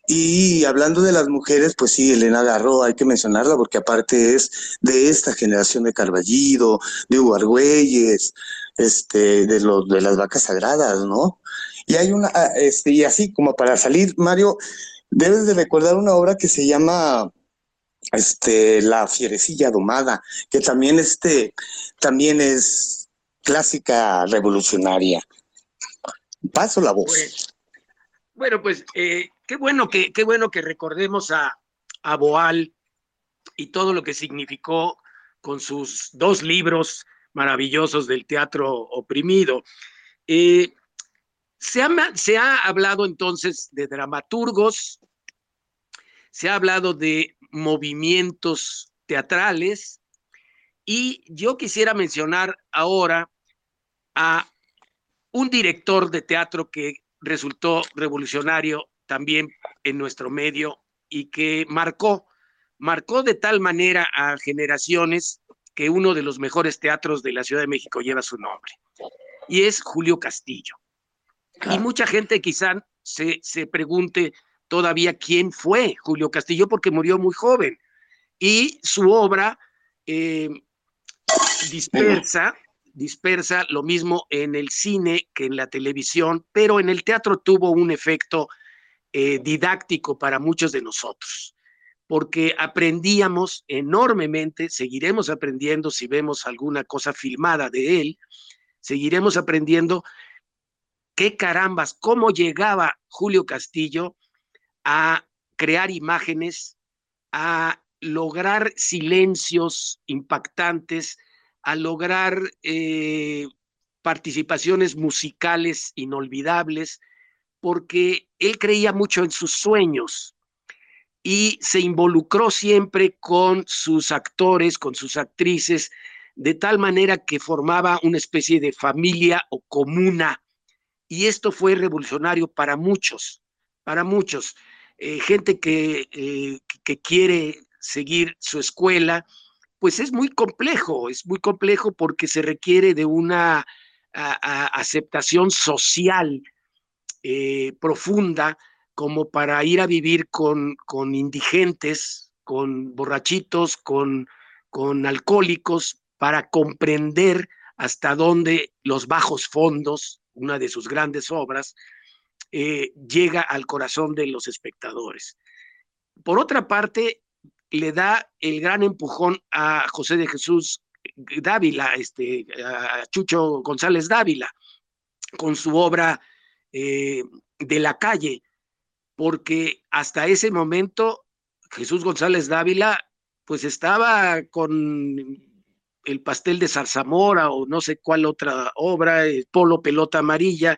Y hablando de las mujeres, pues sí, Elena Garro, hay que mencionarla porque aparte es de esta generación de Carballido, de Hugo Argüelles, este, de, los, de las vacas sagradas, ¿no? Y hay una, ah, este, y así como para salir, Mario, debes de recordar una obra que se llama este, La Fierecilla Domada, que también, este, también es clásica revolucionaria. Paso la voz. Bueno, pues eh, qué bueno que, qué bueno que recordemos a, a Boal y todo lo que significó con sus dos libros maravillosos del teatro oprimido. Eh, se, ha, se ha hablado entonces de dramaturgos, se ha hablado de movimientos teatrales y yo quisiera mencionar ahora a un director de teatro que resultó revolucionario también en nuestro medio y que marcó, marcó de tal manera a generaciones que uno de los mejores teatros de la Ciudad de México lleva su nombre, y es Julio Castillo. Y mucha gente quizá se, se pregunte todavía quién fue Julio Castillo, porque murió muy joven, y su obra eh, dispersa dispersa, lo mismo en el cine que en la televisión, pero en el teatro tuvo un efecto eh, didáctico para muchos de nosotros, porque aprendíamos enormemente, seguiremos aprendiendo si vemos alguna cosa filmada de él, seguiremos aprendiendo qué carambas, cómo llegaba Julio Castillo a crear imágenes, a lograr silencios impactantes, a lograr eh, participaciones musicales inolvidables, porque él creía mucho en sus sueños y se involucró siempre con sus actores, con sus actrices, de tal manera que formaba una especie de familia o comuna. Y esto fue revolucionario para muchos, para muchos. Eh, gente que, eh, que quiere seguir su escuela, pues es muy complejo, es muy complejo porque se requiere de una aceptación social eh, profunda como para ir a vivir con, con indigentes, con borrachitos, con, con alcohólicos, para comprender hasta dónde los bajos fondos, una de sus grandes obras, eh, llega al corazón de los espectadores. Por otra parte, le da el gran empujón a José de Jesús Dávila, este, a Chucho González Dávila, con su obra eh, de la calle, porque hasta ese momento Jesús González Dávila pues estaba con el pastel de zarzamora o no sé cuál otra obra, Polo Pelota Amarilla,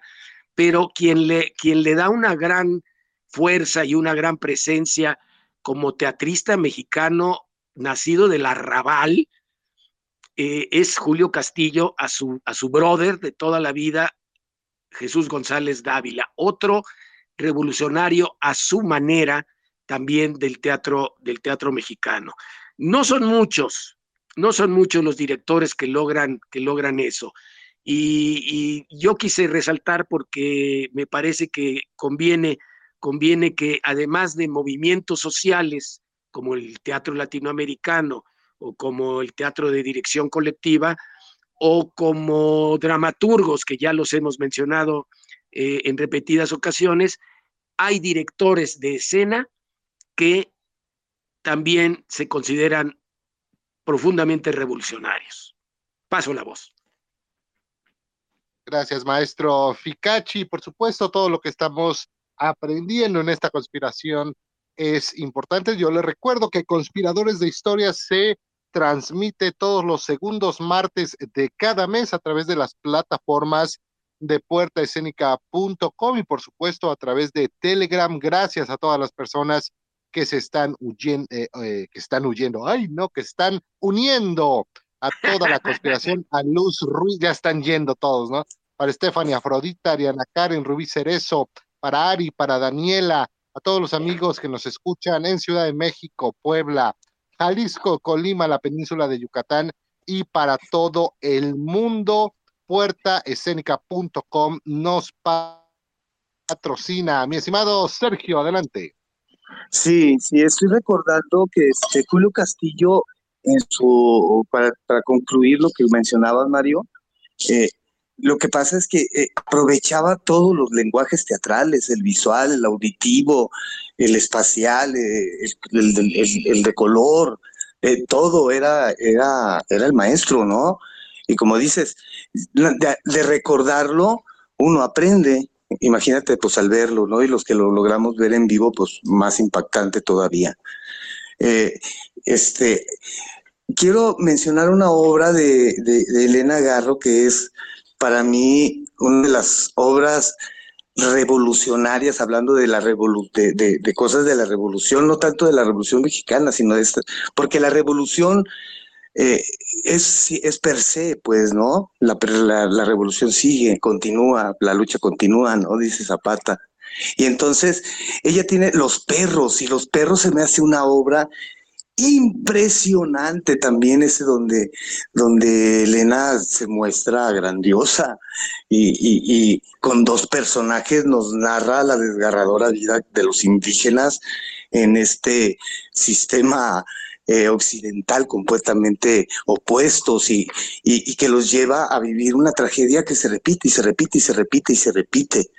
pero quien le, quien le da una gran fuerza y una gran presencia como teatrista mexicano nacido del arrabal, eh, es Julio Castillo a su, a su brother de toda la vida, Jesús González Dávila, otro revolucionario a su manera también del teatro, del teatro mexicano. No son muchos, no son muchos los directores que logran, que logran eso. y, yo quise resaltar porque me parece que conviene conviene que además de movimientos sociales como el teatro latinoamericano o como el teatro de dirección colectiva o como dramaturgos que ya los hemos mencionado eh, en repetidas ocasiones, hay directores de escena que también se consideran profundamente revolucionarios. Paso la voz. Gracias, maestro Ficachi. Por supuesto, todo lo que estamos aprendiendo en esta conspiración es importante. Yo le recuerdo que Conspiradores de Historia se transmite todos los segundos martes de cada mes a través de las plataformas de puertaescénica.com y por supuesto a través de Telegram. Gracias a todas las personas que se están huyendo, eh, eh, que están huyendo, ay no, que están uniendo a toda la conspiración, a Luz Ruiz, ya están yendo todos, ¿no? Para Stephanie Afrodita, Ariana Karen, Rubí Cerezo, para Ari, para Daniela, a todos los amigos que nos escuchan en Ciudad de México, Puebla, Jalisco, Colima, la península de Yucatán y para todo el mundo. Puertaescénica.com nos patrocina. Mi estimado Sergio, adelante. Sí, sí, estoy recordando que este Julio Castillo, en su, para, para concluir lo que mencionabas, Mario, eh, lo que pasa es que eh, aprovechaba todos los lenguajes teatrales, el visual, el auditivo, el espacial, eh, el, de color, eh, todo era, era, era el maestro, ¿no? Y como dices, de, recordarlo, uno aprende. Imagínate, pues al verlo, ¿no? Y los que lo logramos ver en vivo, pues más impactante todavía. este, quiero mencionar una obra de, de Elena Garro que es para mí una de las obras revolucionarias, hablando de, la de, cosas de la revolución, no tanto de la revolución mexicana, sino de esta, porque la revolución eh, es, es per se, pues, ¿no? La, la, revolución sigue, continúa, la lucha continúa, ¿no? Dice Zapata. Y entonces ella tiene los perros, y los perros se me hace una obra impresionante también ese donde, donde Elena se muestra grandiosa y, con dos personajes nos narra la desgarradora vida de los indígenas en este sistema eh, occidental completamente opuestos y, y, que los lleva a vivir una tragedia que se repite y se repite y se repite y se repite.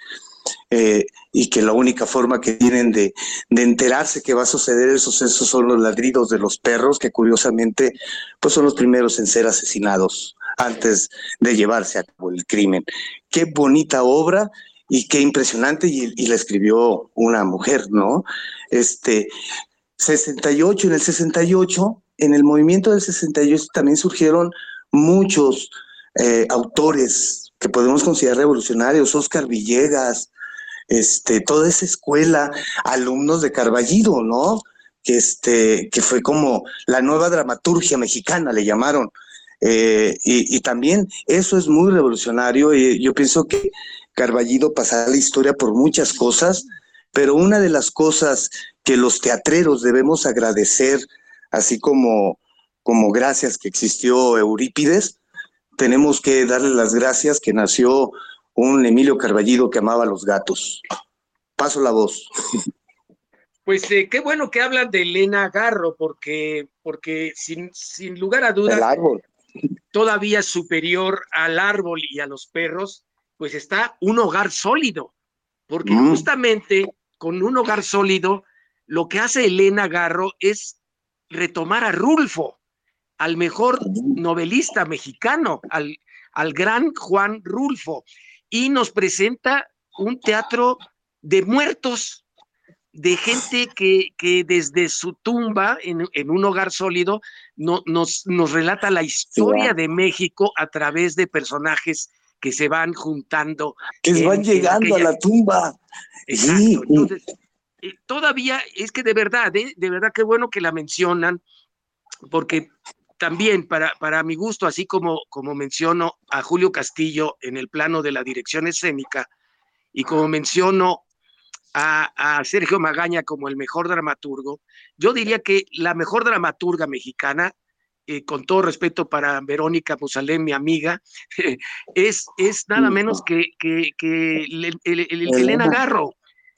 Eh, y que la única forma que tienen de, enterarse que va a suceder el suceso son los ladridos de los perros, que curiosamente pues son los primeros en ser asesinados antes de llevarse a cabo el crimen. Qué bonita obra y qué impresionante, y, la escribió una mujer, ¿no? Este, 68, en el 68, en el movimiento del 68 también surgieron muchos eh, autores que podemos considerar revolucionarios, Oscar Villegas, este, toda esa escuela, alumnos de Carballido, ¿no? Que, este, que fue como la nueva dramaturgia mexicana, le llamaron. Eh, y, también eso es muy revolucionario y yo pienso que Carballido pasará la historia por muchas cosas, pero una de las cosas que los teatreros debemos agradecer, así como, como gracias que existió Eurípides, tenemos que darle las gracias que nació un Emilio Carballido que amaba a los gatos. Paso la voz. Pues eh, qué bueno que hablan de Elena Garro, porque, porque sin, sin lugar a dudas, todavía superior al árbol y a los perros, pues está un hogar sólido, porque mm. justamente con un hogar sólido, lo que hace Elena Garro es retomar a Rulfo, al mejor novelista mexicano, al, al gran Juan Rulfo y nos presenta un teatro de muertos, de gente que, que desde su tumba en, un hogar sólido no, nos, nos relata la historia de México a través de personajes que se van juntando. Que van llegando a la tumba. Exacto. Entonces, eh, todavía es que de verdad, ¿eh? de verdad qué bueno que la mencionan, porque también para, para mi gusto, así como, como menciono a Julio Castillo en el plano de la dirección escénica y como menciono a, Sergio Magaña como el mejor dramaturgo, yo diría que la mejor dramaturga mexicana, eh, con todo respeto para Verónica Musalem, mi amiga, es, es nada menos que, que, Elena Garro.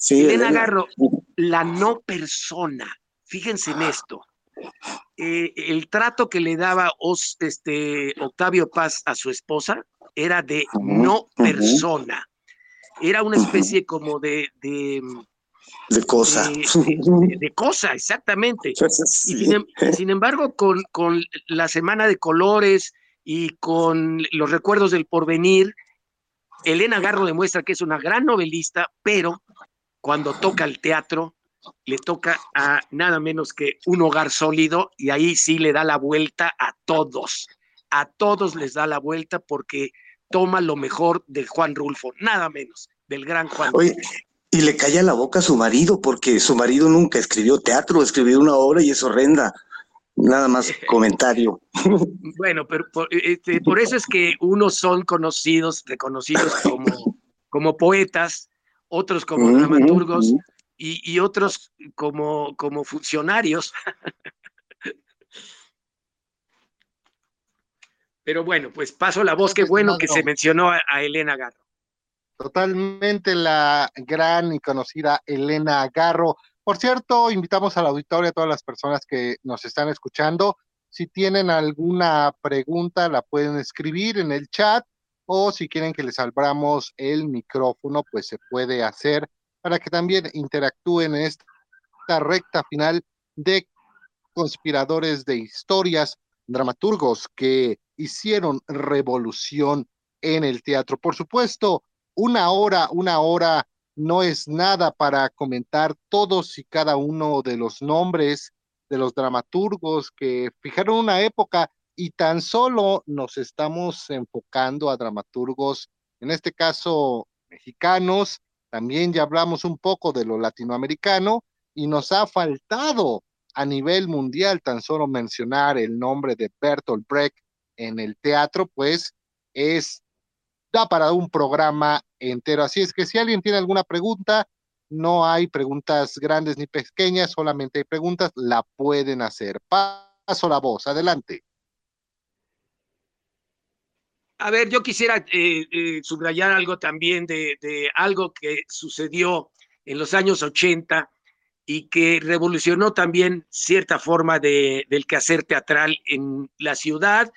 Elena Garro, la no persona. Fíjense en esto. Eh, el trato que le daba este, Octavio Paz a su esposa era de no persona. Era una especie como de, De cosa. De, cosa, exactamente. Y em, sin, embargo, con, con, la Semana de Colores y con los recuerdos del porvenir, Elena Garro demuestra que es una gran novelista, pero cuando toca el teatro, le toca a nada menos que un hogar sólido y ahí sí le da la vuelta a todos. A todos les da la vuelta porque toma lo mejor de Juan Rulfo, nada menos, del gran Juan. Oye, y le calla la boca a su marido porque su marido nunca escribió teatro, escribió una obra y es horrenda. Nada más comentario. Bueno, pero este, por, eso es que unos son conocidos, reconocidos como, como poetas, otros como dramaturgos y, otros como, como funcionarios. Pero bueno, pues paso la voz, qué bueno que se mencionó a, Elena Garro. Totalmente la gran y conocida Elena Garro. Por cierto, invitamos a la auditoria a todas las personas que nos están escuchando. Si tienen alguna pregunta, la pueden escribir en el chat o si quieren que les abramos el micrófono, pues se puede hacer para que también interactúen en esta recta final de conspiradores de historias, dramaturgos que hicieron revolución en el teatro. Por supuesto, una hora, una hora no es nada para comentar todos y cada uno de los nombres de los dramaturgos que fijaron una época y tan solo nos estamos enfocando a dramaturgos, en este caso mexicanos, también ya hablamos un poco de lo latinoamericano y nos ha faltado a nivel mundial tan solo mencionar el nombre de Bertolt Brecht en el teatro, pues es da para un programa entero. Así es que si alguien tiene alguna pregunta, no hay preguntas grandes ni pequeñas, solamente hay preguntas, la pueden hacer. Paso la voz, adelante. A ver, yo quisiera eh, eh, subrayar algo también de, algo que sucedió en los años 80 y que revolucionó también cierta forma de, del quehacer teatral en la ciudad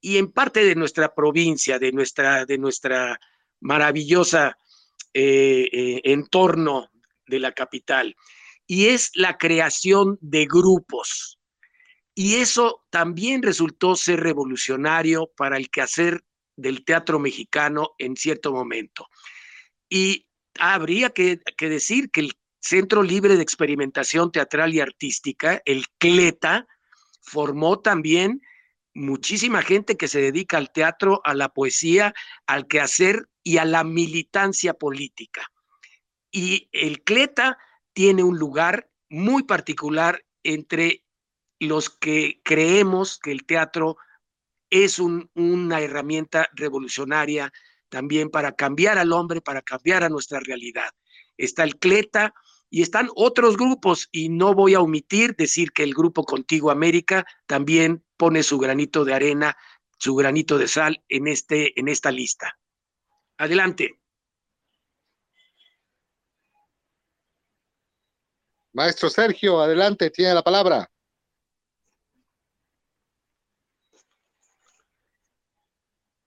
y en parte de nuestra provincia, de nuestra, de nuestra maravillosa eh, entorno de la capital. Y es la creación de grupos. Y eso también resultó ser revolucionario para el quehacer del teatro mexicano en cierto momento. Y habría que, decir que el Centro Libre de Experimentación Teatral y Artística, el CLETA, formó también muchísima gente que se dedica al teatro, a la poesía, al quehacer y a la militancia política. Y el CLETA tiene un lugar muy particular entre los que creemos que el teatro es una herramienta revolucionaria también para cambiar al hombre, para cambiar a nuestra realidad. Está el CLETA, y están otros grupos, y no voy a omitir decir que el grupo Contigo América también pone su granito de arena, su granito de sal en, este, en esta lista. Adelante. Maestro Sergio, adelante, tiene la palabra.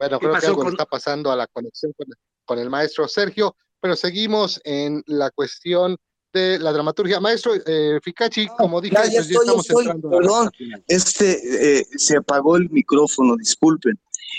Bueno, creo que algo está pasando a la conexión con, con, el maestro Sergio, pero seguimos en la cuestión de la dramaturgia. Maestro eh, Ficachi, ah, como dije, ya, pues estamos entrando Perdón, este, eh, se apagó el micrófono, disculpen.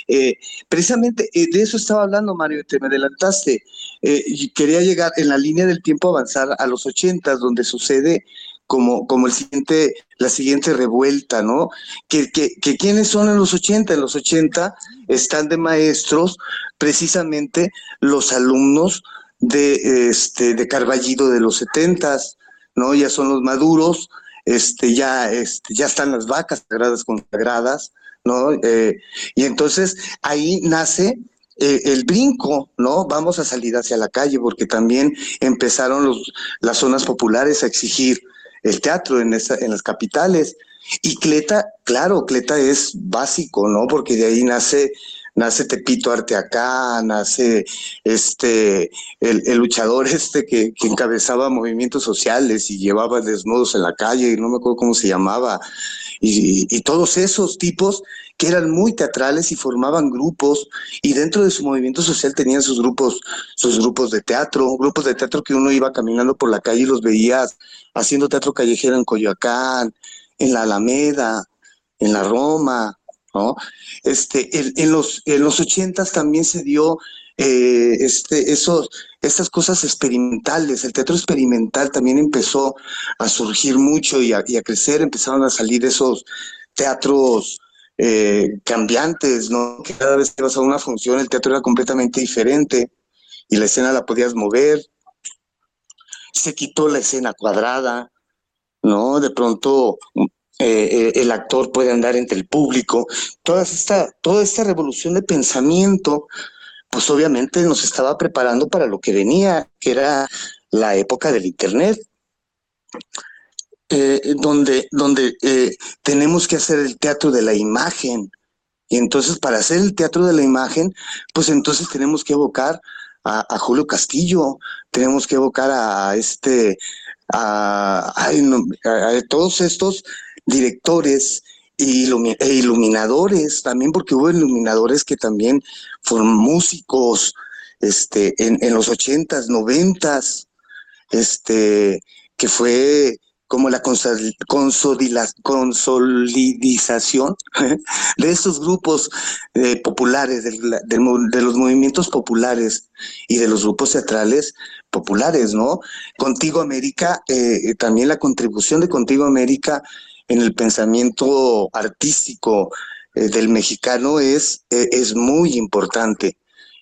Eh, precisamente eh, de eso estaba hablando, Mario, te me adelantaste. y quería llegar en la línea del tiempo, avanzar a los ochentas, donde sucede como, como el siguiente, la siguiente revuelta, ¿no? Que, que, quiénes son en los 80, en los 80 están de maestros precisamente los alumnos de, este, de Carballido de los setentas, ¿no? Ya son los maduros, este, ya, este, ya están las vacas sagradas consagradas, ¿no? Eh, y entonces ahí nace eh, el brinco, ¿no? Vamos a salir hacia la calle porque también empezaron los, las zonas populares a exigir el teatro en, esa, en las capitales. Y Cleta, claro, Cleta es básico, ¿no? Porque de ahí nace nace Tepito acá, nace este, el, luchador este que, encabezaba movimientos sociales y llevaba desnudos en la calle, y no me acuerdo cómo se llamaba, y, todos esos tipos que eran muy teatrales y formaban grupos, y dentro de su movimiento social tenían sus grupos, sus grupos de teatro, grupos de teatro que uno iba caminando por la calle y los veías haciendo teatro callejero en Coyoacán, en la Alameda, en la Roma, ¿no? Este, en, los, en los ochentas también se dio eh, este, esos, estas cosas experimentales, el teatro experimental también empezó a surgir mucho y a, crecer, empezaron a salir esos teatros eh, cambiantes, ¿no? Que cada vez que ibas a una función el teatro era completamente diferente y la escena la podías mover. Se quitó la escena cuadrada, ¿no? De pronto eh, el actor puede andar entre el público. Toda esta, toda esta revolución de pensamiento, pues obviamente nos estaba preparando para lo que venía, que era la época del Internet, eh, donde, donde tenemos que hacer el teatro de la imagen. Y entonces para hacer el teatro de la imagen, pues entonces tenemos que evocar a, a Julio Castillo, tenemos que evocar a este a, todos estos directores e iluminadores también, porque hubo iluminadores que también fueron músicos este, en, en los ochentas, noventas, este, que fue como la consolidización de estos grupos eh, populares, de, los movimientos populares y de los grupos teatrales populares, ¿no? Contigo América, eh, también la contribución de Contigo América en el pensamiento artístico eh, del mexicano es, es muy importante.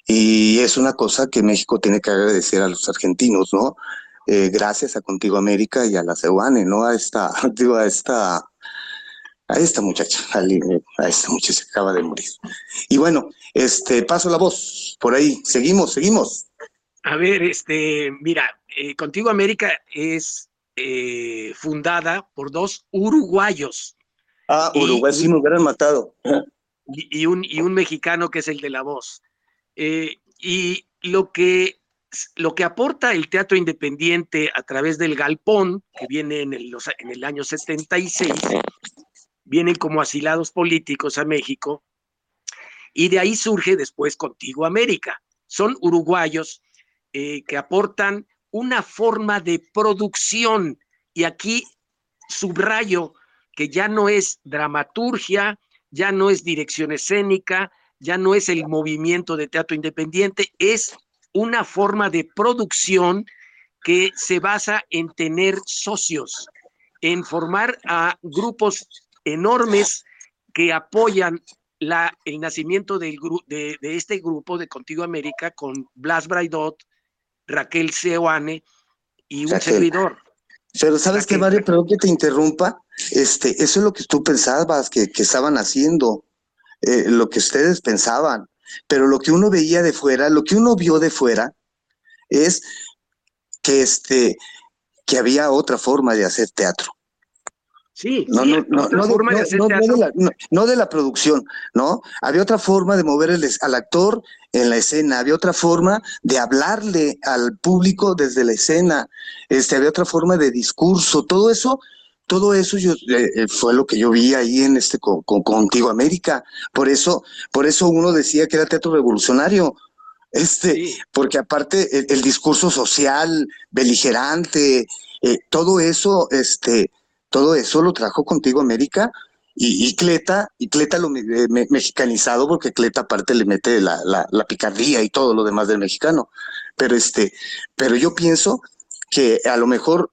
Y es una cosa que México tiene que agradecer a los argentinos, ¿no? Eh, gracias a Contigo América y a la CEUANE, ¿no? A esta, digo, a esta, a esta muchacha, a esta muchacha que acaba de morir. Y bueno, este, paso la voz, por ahí, seguimos, seguimos. A ver, este, mira, eh, Contigo América es eh, fundada por dos uruguayos. Ah, Uruguay sí me hubieran matado. Y, un, y un mexicano que es el de la voz. y lo que lo que aporta el teatro independiente a través del galpón, que viene en el, en el año 76, vienen como asilados políticos a México, y de ahí surge después Contigo América. Son uruguayos eh, que aportan una forma de producción, y aquí subrayo que ya no es dramaturgia, ya no es dirección escénica, ya no es el movimiento de teatro independiente, es una forma de producción que se basa en tener socios, en formar a grupos enormes que apoyan la, el nacimiento del, de, de, este grupo de Contigo América con Blas Braidot, Raquel Seoane y un servidor. Pero sabes que Mario, perdón que te interrumpa, este, eso es lo que tú pensabas que, que estaban haciendo, eh, lo que ustedes pensaban. Pero lo que uno veía de fuera, lo que uno vio de fuera, es que este que había otra forma de hacer teatro. Sí, no, no, no, no, forma de la, no, de la, producción, ¿no? Había otra forma de mover al actor en la escena, había otra forma de hablarle al público desde la escena, este, había otra forma de discurso, todo eso todo eso yo, eh, eh, fue lo que yo vi ahí en este con, Contigo América. Por eso, por eso uno decía que era teatro revolucionario. Este, porque aparte el, discurso social, beligerante, eh, todo eso, este, todo eso lo trajo Contigo América y, Cleta, y Cleta lo mexicanizado, porque Cleta aparte le mete la, la, picardía y todo lo demás del mexicano. Pero este, pero yo pienso que a lo mejor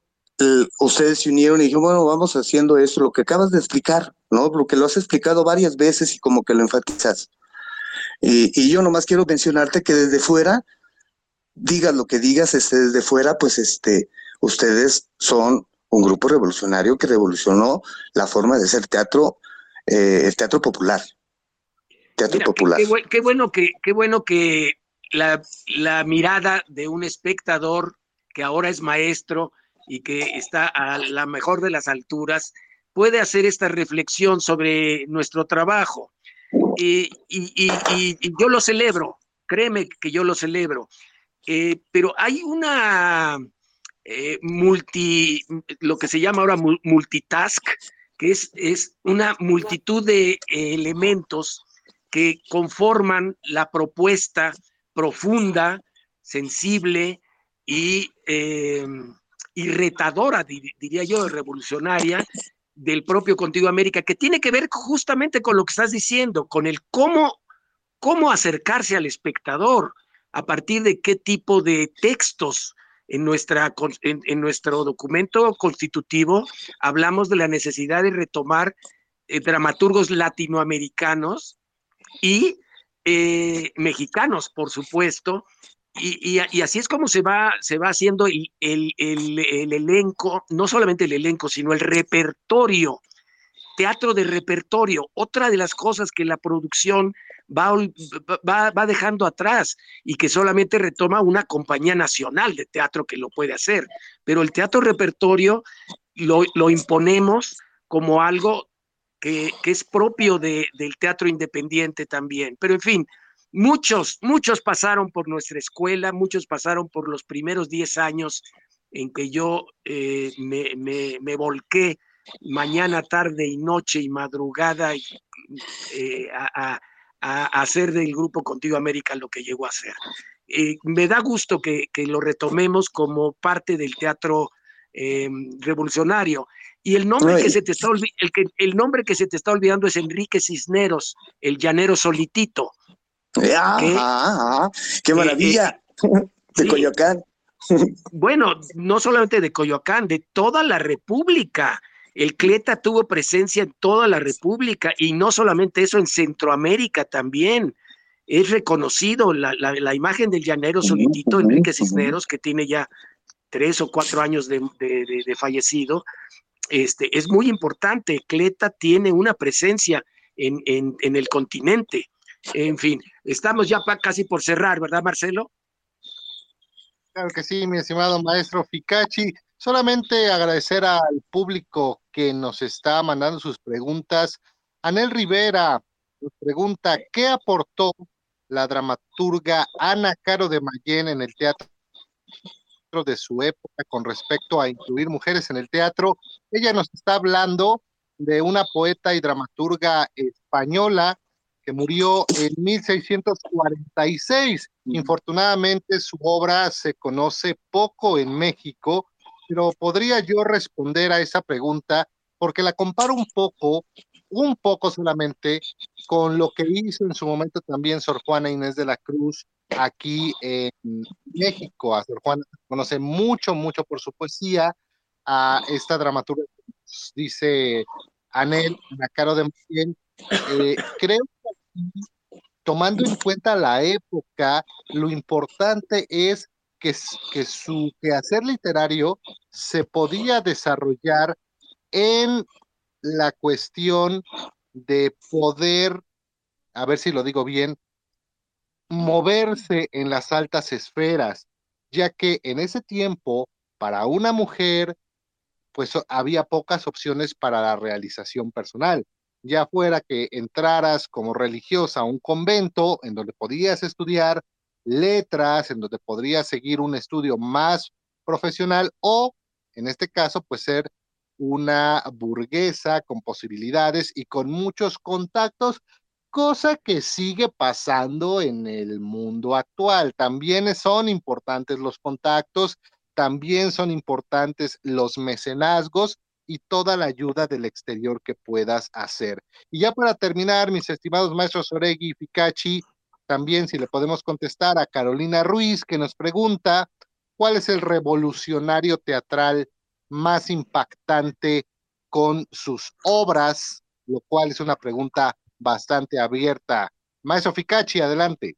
ustedes se unieron y dijeron, bueno, vamos haciendo eso, lo que acabas de explicar, ¿no? Lo que lo has explicado varias veces y como que lo enfatizas. Y, y yo nomás quiero mencionarte que desde fuera, digas lo que digas, este, desde fuera, pues este, ustedes son un grupo revolucionario que revolucionó la forma de hacer teatro, eh, el teatro popular. Teatro popular. Qué, bueno que, qué bueno que la, la mirada de un espectador que ahora es maestro, y que está a la mejor de las alturas, puede hacer esta reflexión sobre nuestro trabajo. y, yo lo celebro, créeme que yo lo celebro, eh, pero hay una eh, multi, lo que se llama ahora multitask, que es, es una multitud de elementos que conforman la propuesta profunda, sensible y, eh, retadora, diría yo, revolucionaria del propio Contigo América, que tiene que ver justamente con lo que estás diciendo, con el cómo, cómo acercarse al espectador, a partir de qué tipo de textos en, nuestra, en, nuestro documento constitutivo hablamos de la necesidad de retomar eh, dramaturgos latinoamericanos y eh, mexicanos, por supuesto, y, así es como se va, se va haciendo el, el, elenco, no solamente el elenco, sino el repertorio, teatro de repertorio. Otra de las cosas que la producción va, va, dejando atrás y que solamente retoma una compañía nacional de teatro que lo puede hacer. Pero el teatro repertorio lo, lo imponemos como algo que, que es propio de, del teatro independiente también. Pero en fin, Muchos, muchos pasaron por nuestra escuela, muchos pasaron por los primeros 10 años en que yo eh, me, me, volqué mañana, tarde y noche y madrugada eh, a, hacer del grupo Contigo América lo que llegó a ser. Eh, me da gusto que, lo retomemos como parte del teatro revolucionario. Y el nombre, que se te está el, que, el nombre que se te está olvidando es Enrique Cisneros, el llanero solitito. ¡Qué maravilla! de Coyoacán. bueno, no solamente de Coyoacán, de toda la República. El Cleta tuvo presencia en toda la República y no solamente eso, en Centroamérica también. Es reconocido la, imagen del llanero solitito, Enrique Cisneros, que tiene ya tres o cuatro años de, fallecido. Este, es muy importante. Cleta tiene una presencia en, en el continente. En fin, estamos ya casi por cerrar, ¿verdad, Marcelo? Claro que sí, mi estimado maestro Ficachi. Solamente agradecer al público que nos está mandando sus preguntas. Anel Rivera nos pregunta, ¿qué aportó la dramaturga Ana Caro de Mayén en el teatro de su época con respecto a incluir mujeres en el teatro? Ella nos está hablando de una poeta y dramaturga española que murió en 1646. Infortunadamente su obra se conoce poco en México, pero podría yo responder a esa pregunta porque la comparo un poco, un poco solamente, con lo que hizo en su momento también Sor Juana Inés de la Cruz aquí en México. A Sor Juana se conoce mucho, mucho por su poesía, a esta dramaturga dice Anel Nacaro de Miguel, eh, creo tomando en cuenta la época, lo importante es que, que su quehacer literario se podía desarrollar en la cuestión de poder, a ver si lo digo bien, moverse en las altas esferas, ya que en ese tiempo, para una mujer, pues había pocas opciones para la realización personal. Ya fuera que entraras como religiosa a un convento en donde podías estudiar letras, en donde podrías seguir un estudio más profesional o, en este caso, pues ser una burguesa con posibilidades y con muchos contactos, cosa que sigue pasando en el mundo actual. También son importantes los contactos, también son importantes los mecenazgos, y toda la ayuda del exterior que puedas hacer. Y ya para terminar, mis estimados maestros Oregui y Picachi, también si le podemos contestar a Carolina Ruiz, que nos pregunta, ¿cuál es el revolucionario teatral más impactante con sus obras? Lo cual es una pregunta bastante abierta. Maestro Ficachi, adelante.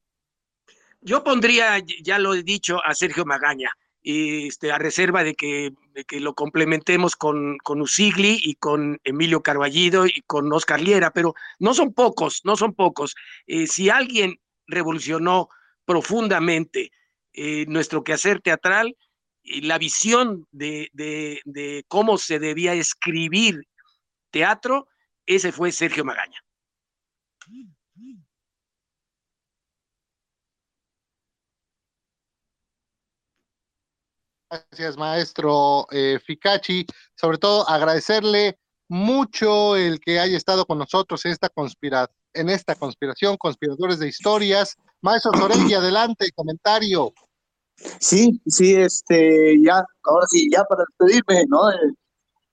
Yo pondría, ya lo he dicho, a Sergio Magaña este, a reserva de que, que lo complementemos con, con, Usigli y con Emilio Carballido y con Oscar Liera, pero no son pocos, no son pocos. Eh, si alguien revolucionó profundamente eh, nuestro quehacer teatral, y la visión de, cómo se debía escribir teatro, ese fue Sergio Magaña. Gracias, maestro eh. Sobre todo agradecerle mucho el que haya estado con nosotros en esta, conspira en esta conspiración, conspiradores de historias. Maestro Sorelli, adelante, comentario. Sí, sí, este, ya, ahora sí, ya para despedirme, ¿no? Eh,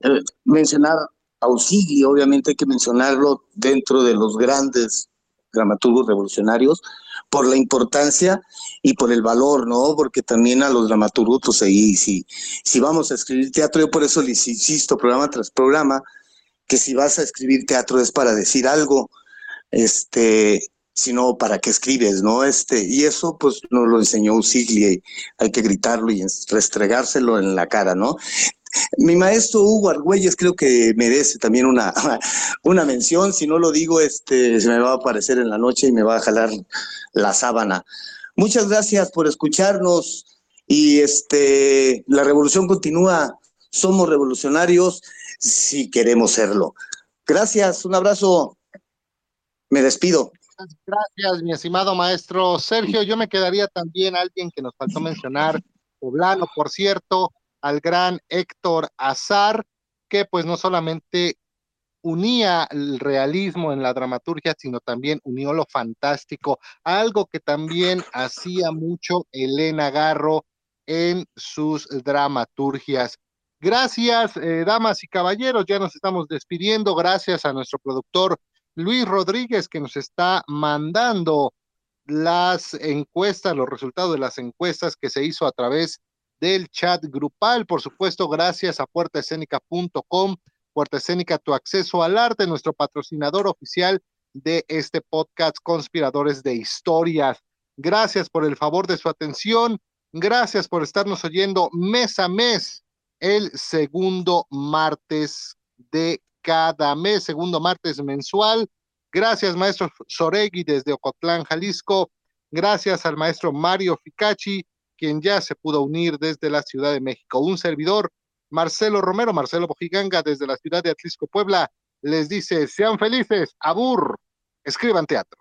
eh, mencionar Auxilio, obviamente hay que mencionarlo dentro de los grandes dramaturgos revolucionarios, por la importancia y por el valor, ¿no? Porque también a los dramaturgos, pues ahí, si, si vamos a escribir teatro, yo por eso les insisto, programa tras programa, que si vas a escribir teatro es para decir algo, este, sino para qué escribes, ¿no? Este, y eso pues nos lo enseñó Usigli, hay que gritarlo y restregárselo en la cara, ¿no? Mi maestro Hugo Argüelles creo que merece también una, una mención, si no lo digo, este, se me va a aparecer en la noche y me va a jalar la sábana. Muchas gracias por escucharnos y este, la revolución continúa, somos revolucionarios si queremos serlo. Gracias, un abrazo, me despido. Gracias, mi estimado maestro Sergio. Yo me quedaría también alguien que nos faltó mencionar, poblano, por cierto, al gran Héctor Azar, que pues no solamente unía el realismo en la dramaturgia, sino también unió lo fantástico, algo que también hacía mucho Elena Garro en sus dramaturgias. Gracias, eh, damas y caballeros, ya nos estamos despidiendo. Gracias a nuestro productor Luis Rodríguez que nos está mandando las encuestas, los resultados de las encuestas que se hizo a través del chat grupal. Por supuesto, gracias a puertaescénica.com, Puerta Escénica, tu acceso al arte, nuestro patrocinador oficial de este podcast Conspiradores de Historias. Gracias por el favor de su atención. Gracias por estarnos oyendo mes a mes el segundo martes de cada mes, segundo martes mensual. Gracias, maestro Soregui desde Ocotlán, Jalisco. Gracias al maestro Mario Ficachi quien ya se pudo unir desde la Ciudad de México. Un servidor, Marcelo Romero, Marcelo Bojiganga, desde la ciudad de Atlisco, Puebla, les dice, sean felices, abur, escriban teatro.